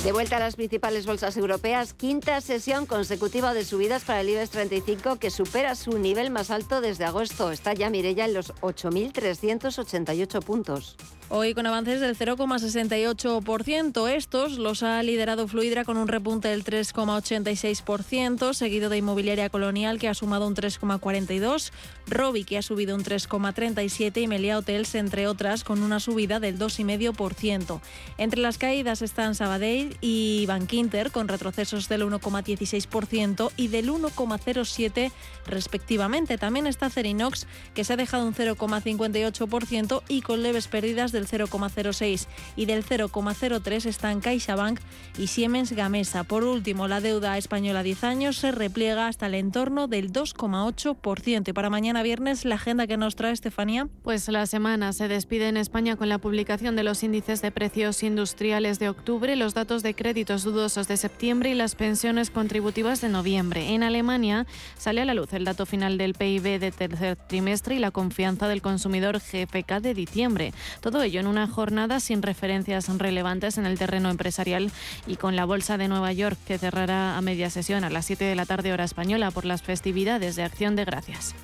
De vuelta a las principales bolsas europeas, quinta sesión consecutiva de subidas para el IBEX 35 que supera su nivel más alto desde agosto. Está ya Mirella en los 8.388 puntos. Hoy con avances del 0,68%. Estos los ha liderado Fluidra con un repunte del 3,86%, seguido de Inmobiliaria Colonial que ha sumado un 3,42%, Robi que ha subido un 3,37% y Melia Hotels, entre otras, con una subida del 2,5%. Entre las caídas están Sabadell y Bankinter con retrocesos del 1,16% y del 1,07% respectivamente. También está Cerinox que se ha dejado un 0,58% y con leves pérdidas del 0,06 y del 0,03 están CaixaBank y Siemens Gamesa. Por último, la deuda española a 10 años se repliega hasta el entorno del 2,8%. Y para mañana viernes, la agenda que nos trae Estefanía. Pues la semana se despide en España con la publicación de los índices de precios industriales de octubre, los datos de créditos dudosos de septiembre y las pensiones contributivas de noviembre. En Alemania sale a la luz el dato final del PIB de tercer trimestre y la confianza del consumidor GFK de diciembre. Todo ello en una jornada sin referencias relevantes en el terreno empresarial y con la Bolsa de Nueva York que cerrará a media sesión a las 7 de la tarde hora española por las festividades de Acción de Gracias.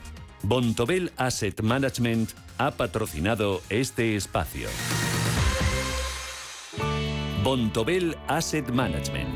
Bontobel Asset Management ha patrocinado este espacio. Bontobel Asset Management.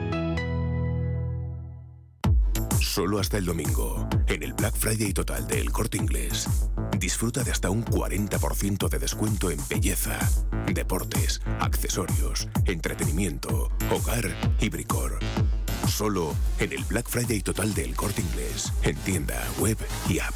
Solo hasta el domingo, en el Black Friday total del Corte Inglés. Disfruta de hasta un 40% de descuento en belleza, deportes, accesorios, entretenimiento, hogar y bricor. Solo en el Black Friday total del Corte Inglés, en tienda, web y app.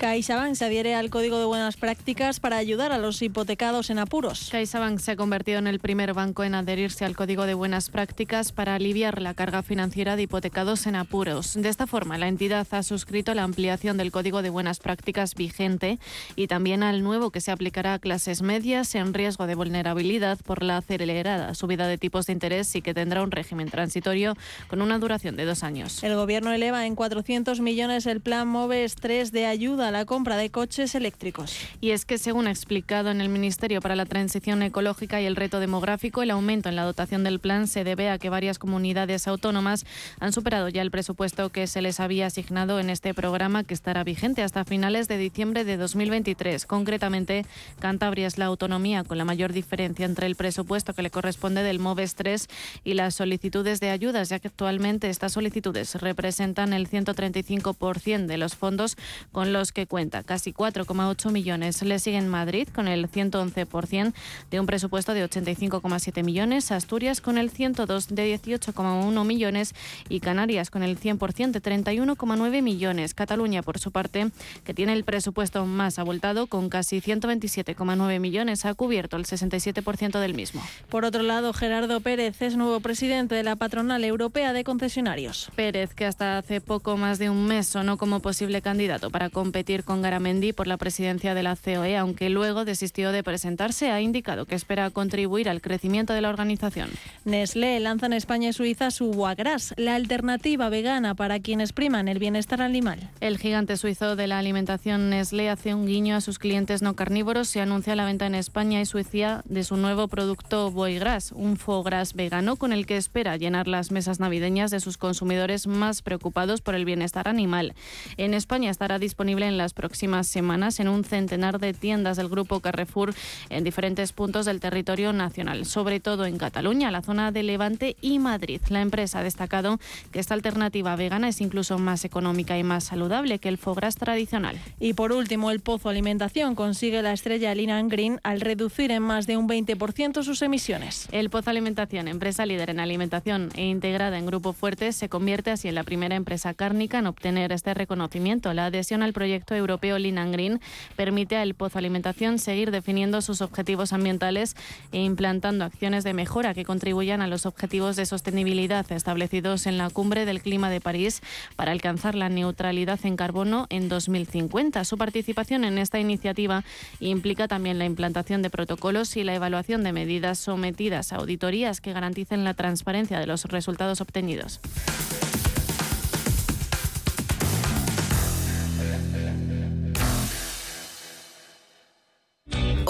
CaixaBank se adhiere al Código de Buenas Prácticas para ayudar a los hipotecados en apuros. CaixaBank se ha convertido en el primer banco en adherirse al Código de Buenas Prácticas para aliviar la carga financiera de hipotecados en apuros. De esta forma, la entidad ha suscrito la ampliación del Código de Buenas Prácticas vigente y también al nuevo que se aplicará a clases medias en riesgo de vulnerabilidad por la acelerada subida de tipos de interés y que tendrá un régimen transitorio con una duración de dos años. El Gobierno eleva en 400 millones el plan MOVES 3 de ayuda a la compra de coches eléctricos. Y es que, según ha explicado en el Ministerio para la Transición Ecológica y el Reto Demográfico, el aumento en la dotación del plan se debe a que varias comunidades autónomas han superado ya el presupuesto que se les había asignado en este programa que estará vigente hasta finales de diciembre de 2023. Concretamente, Cantabria es la autonomía con la mayor diferencia entre el presupuesto que le corresponde del MOVES 3 y las solicitudes de ayudas, ya que actualmente estas solicitudes representan el 135% de los fondos con los que cuenta, casi 4,8 millones. Le siguen Madrid con el 111% de un presupuesto de 85,7 millones, Asturias con el 102 de 18,1 millones y Canarias con el 100% de 31,9 millones. Cataluña, por su parte, que tiene el presupuesto más abultado con casi 127,9 millones, ha cubierto el 67% del mismo. Por otro lado, Gerardo Pérez es nuevo presidente de la Patronal Europea de Concesionarios. Pérez, que hasta hace poco más de un mes sonó como posible candidato para competir con Garamendi por la presidencia de la COE, aunque luego desistió de presentarse, ha indicado que espera contribuir al crecimiento de la organización. Nestlé lanza en España y Suiza su Boagras, la alternativa vegana para quienes priman el bienestar animal. El gigante suizo de la alimentación Nestlé hace un guiño a sus clientes no carnívoros se anuncia la venta en España y Suiza de su nuevo producto Boigras, un foie gras vegano con el que espera llenar las mesas navideñas de sus consumidores más preocupados por el bienestar animal. En España estará disponible en las próximas semanas en un centenar de tiendas del grupo Carrefour en diferentes puntos del territorio nacional, sobre todo en Cataluña, la zona de Levante y Madrid. La empresa ha destacado que esta alternativa vegana es incluso más económica y más saludable que el foie gras tradicional. Y por último, el Pozo Alimentación consigue la estrella Linan Green al reducir en más de un 20% sus emisiones. El Pozo Alimentación, empresa líder en alimentación e integrada en Grupo Fuerte, se convierte así en la primera empresa cárnica en obtener este reconocimiento. La adhesión al proyecto europeo Linan Green permite al Pozo Alimentación seguir definiendo sus objetivos ambientales e implantando acciones de mejora que contribuyan a los objetivos de sostenibilidad establecidos en la Cumbre del Clima de París para alcanzar la neutralidad en carbono en 2050. Su participación en esta iniciativa implica también la implantación de protocolos y la evaluación de medidas sometidas a auditorías que garanticen la transparencia de los resultados obtenidos.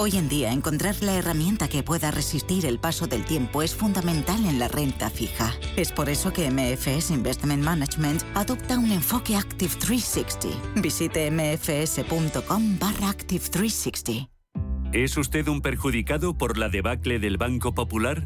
Hoy en día encontrar la herramienta que pueda resistir el paso del tiempo es fundamental en la renta fija. Es por eso que MFS Investment Management adopta un enfoque Active 360. Visite mfs.com barra Active 360. ¿Es usted un perjudicado por la debacle del Banco Popular?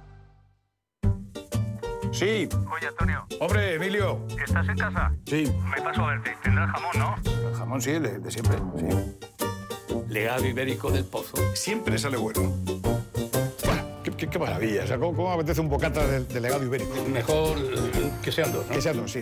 Sí. Oye, Antonio. Hombre, Emilio. ¿Estás en casa? Sí. Me paso a verte. Tendrás jamón, ¿no? El jamón sí, de, de siempre, sí. Legado ibérico del pozo. Siempre sale bueno. Qué, qué- qué maravilla. O sea, ¿cómo, apetece un bocata de, de legado ibérico? Mejor que sean dos, ¿no? Que sean dos, sí.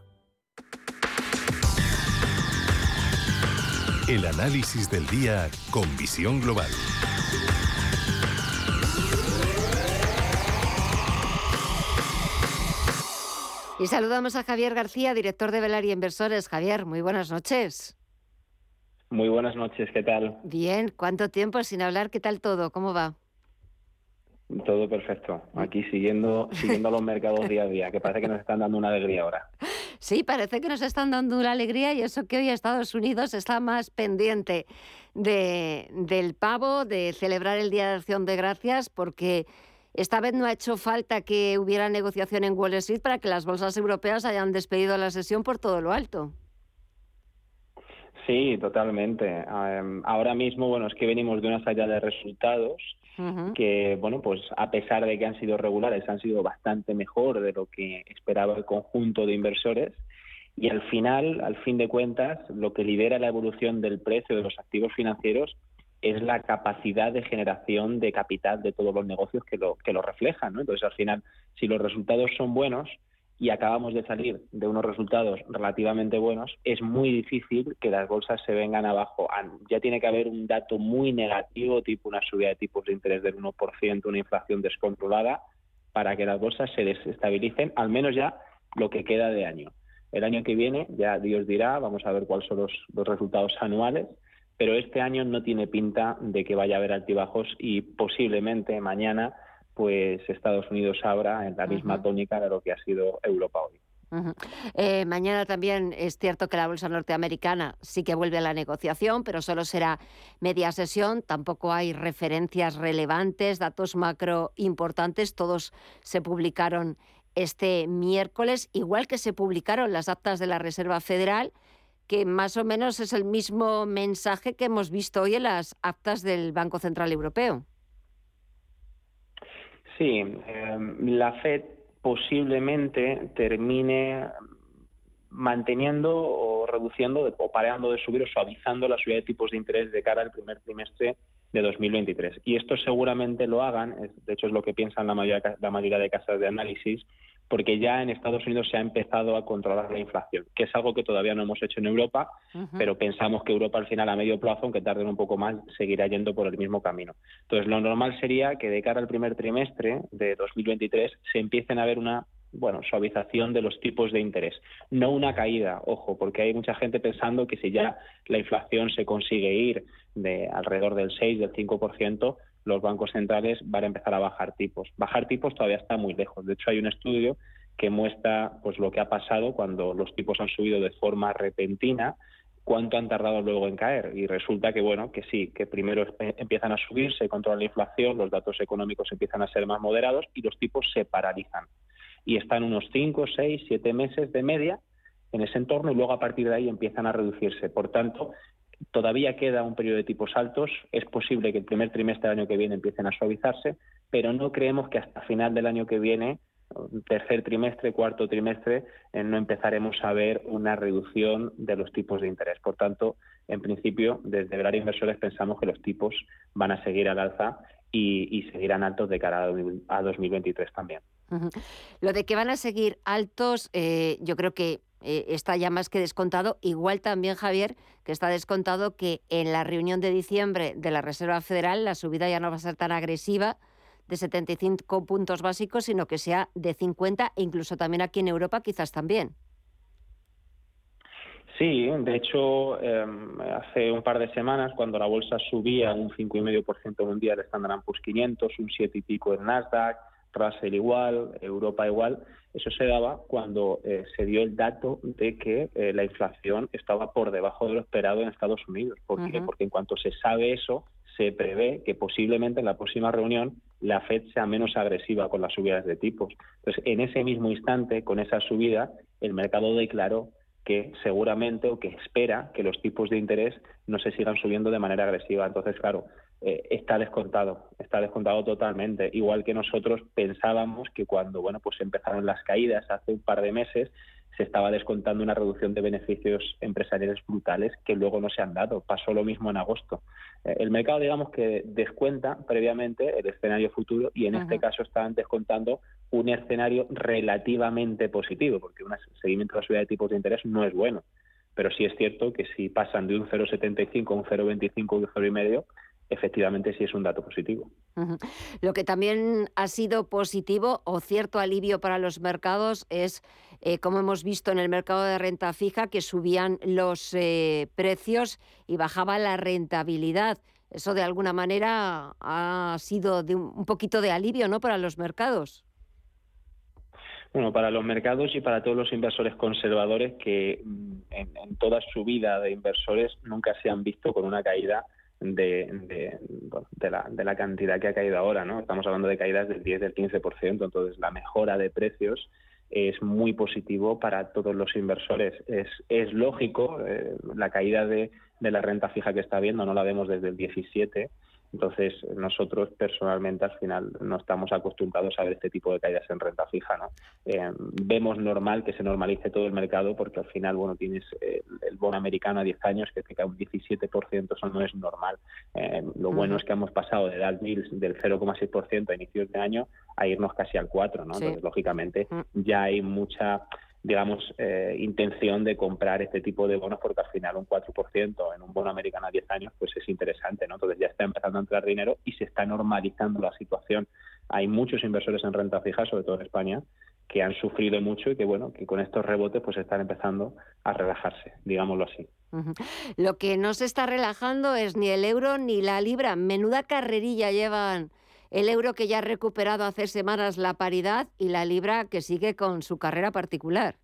El análisis del día con visión global. Y saludamos a Javier García, director de Velaria Inversores. Javier, muy buenas noches. Muy buenas noches, ¿qué tal? Bien, ¿cuánto tiempo sin hablar? ¿Qué tal todo? ¿Cómo va? Todo perfecto. Aquí siguiendo, siguiendo los mercados día a día, que parece que nos están dando una alegría ahora. Sí, parece que nos están dando una alegría y eso que hoy Estados Unidos está más pendiente de, del pavo, de celebrar el Día de Acción de Gracias, porque esta vez no ha hecho falta que hubiera negociación en Wall Street para que las bolsas europeas hayan despedido la sesión por todo lo alto. Sí, totalmente. Em, ahora mismo, bueno, es que venimos de una salida de resultados que, bueno, pues a pesar de que han sido regulares, han sido bastante mejor de lo que esperaba el conjunto de inversores. Y al final, al fin de cuentas, lo que lidera la evolución del precio de los activos financieros es la capacidad de generación de capital de todos los negocios que lo, que lo reflejan. ¿no? Entonces, al final, si los resultados son buenos y acabamos de salir de unos resultados relativamente buenos, es muy difícil que las bolsas se vengan abajo. Ya tiene que haber un dato muy negativo, tipo una subida de tipos de interés del 1%, una inflación descontrolada, para que las bolsas se desestabilicen, al menos ya lo que queda de año. El año que viene, ya Dios dirá, vamos a ver cuáles son los, los resultados anuales, pero este año no tiene pinta de que vaya a haber altibajos y posiblemente mañana pues Estados Unidos abra en la misma tónica de lo que ha sido Europa hoy. Eh, mañana también es cierto que la bolsa norteamericana sí que vuelve a la negociación, pero solo será media sesión. Tampoco hay referencias relevantes, datos macro importantes. Todos se publicaron este miércoles, igual que se publicaron las actas de la Reserva Federal, que más o menos es el mismo mensaje que hemos visto hoy en las actas del Banco Central Europeo. Sí, eh, la Fed posiblemente termine manteniendo o reduciendo o parando de subir o suavizando la subida de tipos de interés de cara al primer trimestre de 2023. Y esto seguramente lo hagan, de hecho es lo que piensan la mayoría, la mayoría de casas de análisis, porque ya en Estados Unidos se ha empezado a controlar la inflación, que es algo que todavía no hemos hecho en Europa, pero pensamos que Europa al final a medio plazo, aunque tarden un poco más, seguirá yendo por el mismo camino. Entonces, lo normal sería que de cara al primer trimestre de 2023 se empiecen a ver una bueno, suavización de los tipos de interés, no una caída, ojo, porque hay mucha gente pensando que si ya la inflación se consigue ir de alrededor del 6, del 5%, los bancos centrales van a empezar a bajar tipos. Bajar tipos todavía está muy lejos. De hecho, hay un estudio que muestra pues lo que ha pasado cuando los tipos han subido de forma repentina cuánto han tardado luego en caer y resulta que bueno que sí que primero empiezan a subir se controla la inflación los datos económicos empiezan a ser más moderados y los tipos se paralizan y están unos 5, 6, 7 meses de media en ese entorno y luego a partir de ahí empiezan a reducirse por tanto todavía queda un periodo de tipos altos es posible que el primer trimestre del año que viene empiecen a suavizarse pero no creemos que hasta final del año que viene tercer trimestre, cuarto trimestre, eh, no empezaremos a ver una reducción de los tipos de interés. Por tanto, en principio, desde Velar Inversores pensamos que los tipos van a seguir al alza y, seguirán altos de cara a 2000 a 2023 también. Lo de que van a seguir altos, eh, yo creo que eh, está ya más que descontado. Igual también, Javier, que está descontado que en la reunión de diciembre de la Reserva Federal la subida ya no va a ser tan agresiva de 75 puntos básicos, sino que sea de 50 e incluso también aquí en Europa quizás también. Sí, de hecho, em, hace un par de semanas, cuando la bolsa subía un 5,5% mundial, el Standard Poor's 500, un 7 y pico en Nasdaq, Russell igual, Europa igual, eso se daba cuando eh, se dio el dato de que eh, la inflación estaba por debajo de lo esperado en Estados Unidos. ¿Por qué? Porque en cuanto se sabe eso, se prevé que posiblemente en la próxima reunión la Fed sea menos agresiva con las subidas de tipos. Entonces, en ese mismo instante, con esa subida, el mercado declaró que seguramente o que espera que los tipos de interés no se sigan subiendo de manera agresiva. Entonces, claro, eh, está descontado, está descontado totalmente. Igual que nosotros pensábamos que cuando bueno, pues empezaron las caídas hace un par de meses, se estaba descontando una reducción de beneficios empresariales brutales que luego no se han dado. Pasó lo mismo en agosto. Eh, el mercado, digamos que descuenta previamente el escenario futuro y en este caso están descontando un escenario relativamente positivo, porque un seguimiento de la subida de tipos de interés no es bueno. Pero sí es cierto que si pasan de un 0,75 a un 0,25 o un 0,5, efectivamente sí es un dato positivo. Lo que también ha sido positivo o cierto alivio para los mercados es, eh, como hemos visto en el mercado de renta fija, que subían los eh, precios y bajaba la rentabilidad. Eso de alguna manera ha sido de un, poquito de alivio ¿no? para los mercados. Bueno, para los mercados y para todos los inversores conservadores que mm, en, toda su vida de inversores nunca se han visto con una caída de, de, la, de, la, cantidad que ha caído ahora, ¿no? Estamos hablando de caídas del 10, del 15%, entonces la mejora de precios es muy positivo para todos los inversores. Es, es lógico, eh, la caída de, de la renta fija que está habiendo no la vemos desde el 17, entonces, nosotros personalmente al final no estamos acostumbrados a ver este tipo de caídas en renta fija. ¿no? Eh, vemos normal que se normalice todo el mercado porque al final, bueno, tienes el, bono americano a 10 años que te cae un 17%, eso no es normal. Eh, lo bueno es que hemos pasado de dar del 0,6% a inicios de año a irnos casi al 4%, ¿no? Entonces, lógicamente, ya hay mucha digamos, eh, intención de comprar este tipo de bonos porque al final un 4% en un bono americano a 10 años pues es interesante, ¿no? Entonces ya está empezando a entrar dinero y se está normalizando la situación. Hay muchos inversores en renta fija, sobre todo en España, que han sufrido mucho y que, bueno, que con estos rebotes pues están empezando a relajarse, digámoslo así. Lo que no se está relajando es ni el euro ni la libra. Menuda carrerilla llevan el euro que ya ha recuperado hace semanas la paridad y la libra que sigue con su carrera particular.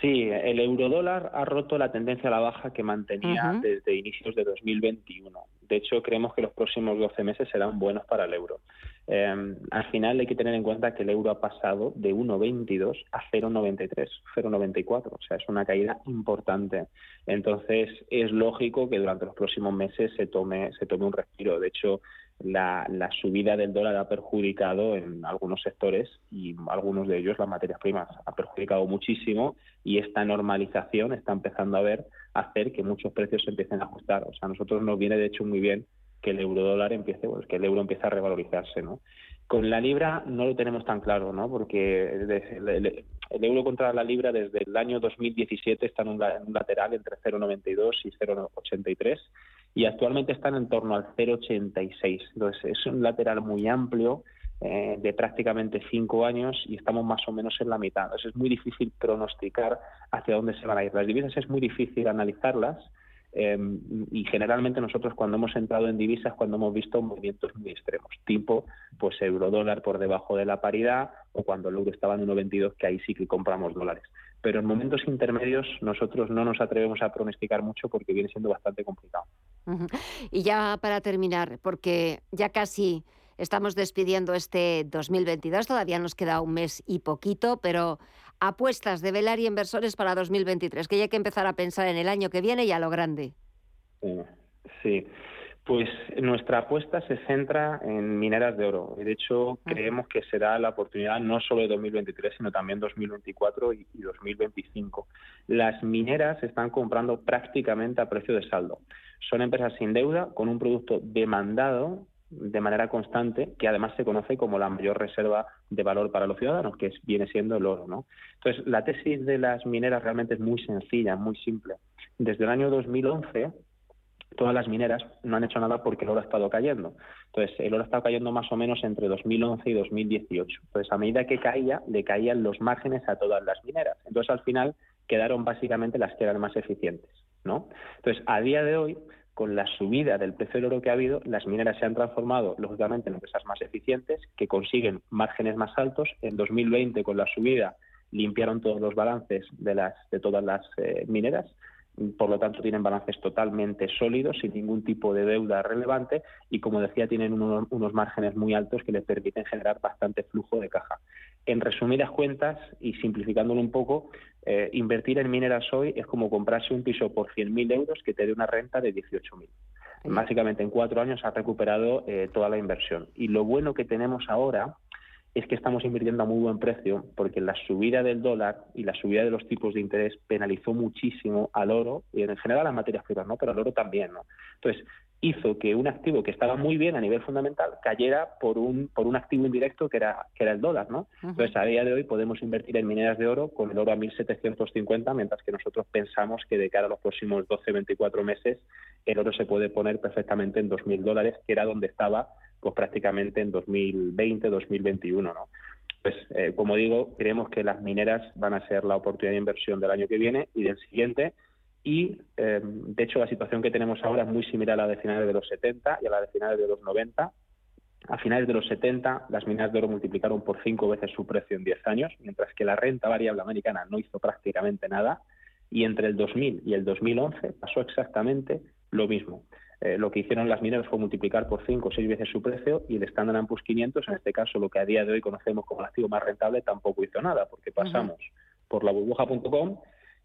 Sí, el eurodólar ha roto la tendencia a la baja que mantenía desde inicios de 2021. De hecho, creemos que los próximos 12 meses serán buenos para el euro. Em, al final hay que tener en cuenta que el euro ha pasado de 1,22 a 0,93, 0,94. O sea, es una caída importante. Entonces, es lógico que durante los próximos meses se tome, se tome un respiro. De hecho, la, subida del dólar ha perjudicado en algunos sectores y algunos de ellos las materias primas. Ha perjudicado muchísimo y esta normalización está empezando a ver hacer que muchos precios se empiecen a ajustar. O sea, a nosotros nos viene de hecho muy bien que el euro dólar empiece, pues que el euro empiece a revalorizarse, ¿no? Con la libra no lo tenemos tan claro, ¿no? Porque el, euro contra la libra desde el año 2017 está en un, en un lateral entre 0,92 y 0,83 y actualmente están en torno al 0,86. Entonces es un lateral muy amplio eh, de prácticamente cinco años y estamos más o menos en la mitad. Entonces es muy difícil pronosticar hacia dónde se van a ir. Las divisas es muy difícil analizarlas em, y generalmente nosotros cuando hemos entrado en divisas, cuando hemos visto movimientos muy extremos, tipo pues euro dólar por debajo de la paridad o cuando el euro estaba en 1,22 que ahí sí que compramos dólares pero en momentos intermedios nosotros no nos atrevemos a pronosticar mucho porque viene siendo bastante complicado. Y ya para terminar, porque ya casi estamos despidiendo este 2022, todavía nos queda un mes y poquito, pero apuestas de velar y inversores para 2023, que ya hay que empezar a pensar en el año que viene y a lo grande. Sí. Pues nuestra apuesta se centra en mineras de oro. De hecho, creemos que será la oportunidad no solo de 2023, sino también 2024 y 2025. Las mineras están comprando prácticamente a precio de saldo. Son empresas sin deuda, con un producto demandado de manera constante, que además se conoce como la mayor reserva de valor para los ciudadanos, que viene siendo el oro. ¿no? Entonces, la tesis de las mineras realmente es muy sencilla, muy simple. Desde el año 2011, todas las mineras no han hecho nada porque el oro ha estado cayendo. Entonces, el oro ha estado cayendo más o menos entre 2011 y 2018. Entonces, a medida que caía, le caían los márgenes a todas las mineras. Entonces, al final, quedaron básicamente las que eran más eficientes. ¿no? Entonces, a día de hoy, con la subida del precio del oro que ha habido, las mineras se han transformado, lógicamente, en empresas más eficientes, que consiguen márgenes más altos. En 2020, con la subida, limpiaron todos los balances de, las, de todas las eh, mineras por lo tanto tienen balances totalmente sólidos, sin ningún tipo de deuda relevante y, como decía, tienen unos, márgenes muy altos que les permiten generar bastante flujo de caja. En resumidas cuentas y simplificándolo un poco, eh, invertir en mineras hoy es como comprarse un piso por 100.000 euros que te dé una renta de 18.000. Básicamente en cuatro años ha recuperado eh, toda la inversión. Y lo bueno que tenemos ahora es que estamos invirtiendo a muy buen precio porque la subida del dólar y la subida de los tipos de interés penalizó muchísimo al oro y en general a las materias primas, ¿no? Pero al oro también, ¿no? Entonces, hizo que un activo que estaba muy bien a nivel fundamental cayera por un por un activo indirecto que era que era el dólar, ¿no? Entonces, a día de hoy podemos invertir en mineras de oro con el oro a 1750, mientras que nosotros pensamos que de cara a los próximos 12, 24 meses el oro se puede poner perfectamente en 2000 dólares, que era donde estaba pues prácticamente en 2020, 2021, ¿no? Pues eh, como digo, creemos que las mineras van a ser la oportunidad de inversión del año que viene y del siguiente y eh, de hecho la situación que tenemos ahora es muy similar a la de finales de los 70 y a la de finales de los 90. A finales de los 70 las mineras de oro multiplicaron por cinco veces su precio en 10 años, mientras que la renta variable americana no hizo prácticamente nada y entre el 2000 y el 2011 pasó exactamente lo mismo. Eh, lo que hicieron las mineras fue multiplicar por cinco o seis veces su precio y el Standard Poor's 500, en este caso lo que a día de hoy conocemos como el activo más rentable, tampoco hizo nada, porque pasamos por la burbuja.com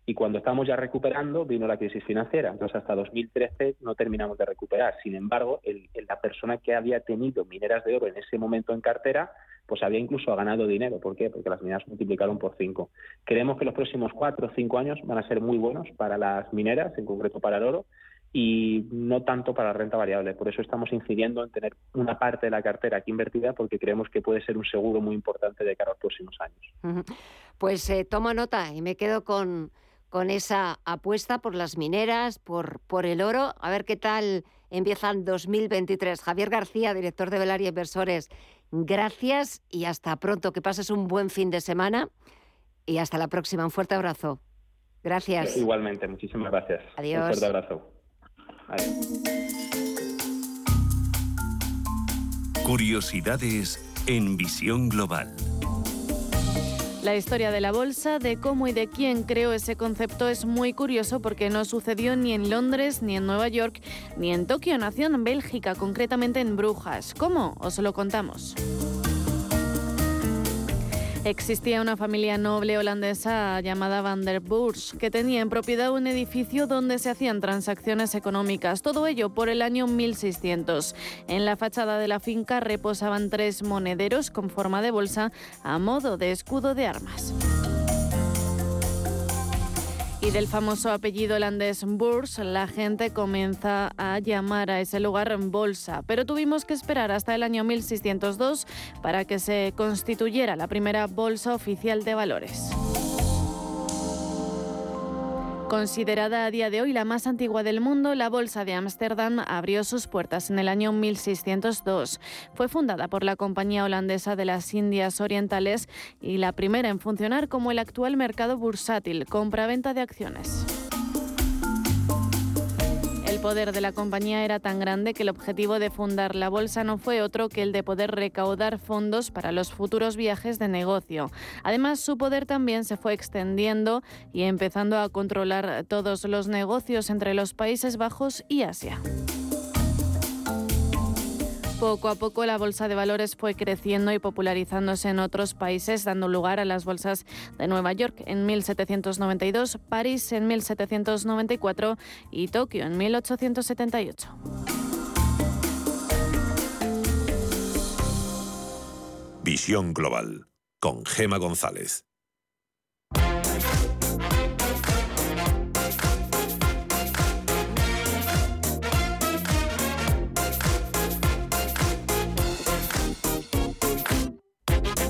y cuando estamos ya recuperando vino la crisis financiera. Entonces hasta 2013 no terminamos de recuperar. Sin embargo, la persona que había tenido mineras de oro en ese momento en cartera, pues había incluso ganado dinero. ¿Por qué? Porque las mineras multiplicaron por cinco. Creemos que los próximos cuatro o cinco años van a ser muy buenos para las mineras, en concreto para el oro, y no tanto para la renta variable. Por eso estamos incidiendo en tener una parte de la cartera aquí invertida porque creemos que puede ser un seguro muy importante de cara a los próximos años. Pues eh, tomo nota y me quedo con, con esa apuesta por las mineras, por, por el oro. A ver qué tal empiezan 2023. Javier García, director de Velaria Inversores, gracias y hasta pronto. Que pases un buen fin de semana y hasta la próxima. Un fuerte abrazo. Gracias. Igualmente, muchísimas gracias. Adiós. Un fuerte abrazo. Curiosidades en visión global. La historia de la bolsa, de cómo y de quién creó ese concepto es muy curioso porque no sucedió ni en Londres, ni en Nueva York, ni en Tokio, nació en Bélgica, concretamente en Brujas. ¿Cómo? Os lo contamos. Existía una familia noble holandesa llamada Van der Boers que tenía en propiedad un edificio donde se hacían transacciones económicas, todo ello por el año 1600. En la fachada de la finca reposaban tres monederos con forma de bolsa a modo de escudo de armas y del famoso apellido holandés Boers, la gente comienza a llamar a ese lugar Bolsa. Pero tuvimos que esperar hasta el año 1602 para que se constituyera la primera bolsa oficial de valores. Considerada a día de hoy la más antigua del mundo, la Bolsa de Ámsterdam abrió sus puertas en el año 1602. Fue fundada por la Compañía Holandesa de las Indias Orientales y la primera en funcionar como el actual mercado bursátil, compra-venta de acciones. Poder de la compañía era tan grande que el objetivo de fundar la bolsa no fue otro que el de poder recaudar fondos para los futuros viajes de negocio. Además, su poder también se fue extendiendo y empezando a controlar todos los negocios entre los Países Bajos y Asia. Poco a poco la bolsa de valores fue creciendo y popularizándose en otros países, dando lugar a las bolsas de Nueva York en 1792, París en 1794 y Tokio en 1878. Visión Global con Gema González.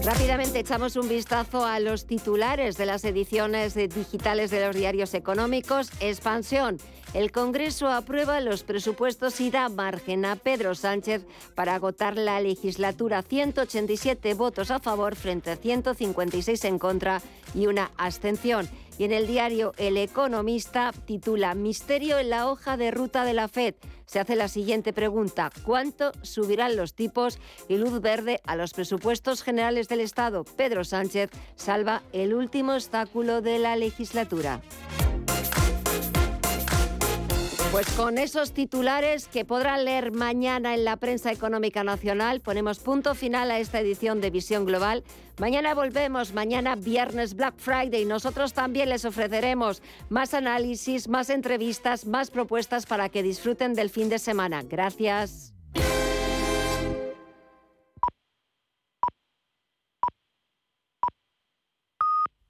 Rápidamente echamos un vistazo a los titulares de las ediciones digitales de los diarios económicos. Expansión. El Congreso aprueba los presupuestos y da margen a Pedro Sánchez para agotar la legislatura. 187 votos a favor frente a 156 en contra y una abstención. Y en el diario El Economista titula Misterio en la hoja de ruta de la Fed. Se hace la siguiente pregunta. ¿Cuánto subirán los tipos y luz verde a los presupuestos generales del Estado? Pedro Sánchez salva el último obstáculo de la legislatura. Pues con esos titulares que podrán leer mañana en la prensa económica nacional, ponemos punto final a esta edición de Visión Global. Mañana volvemos, mañana viernes Black Friday. Nosotros también les ofreceremos más análisis, más entrevistas, más propuestas para que disfruten del fin de semana. Gracias.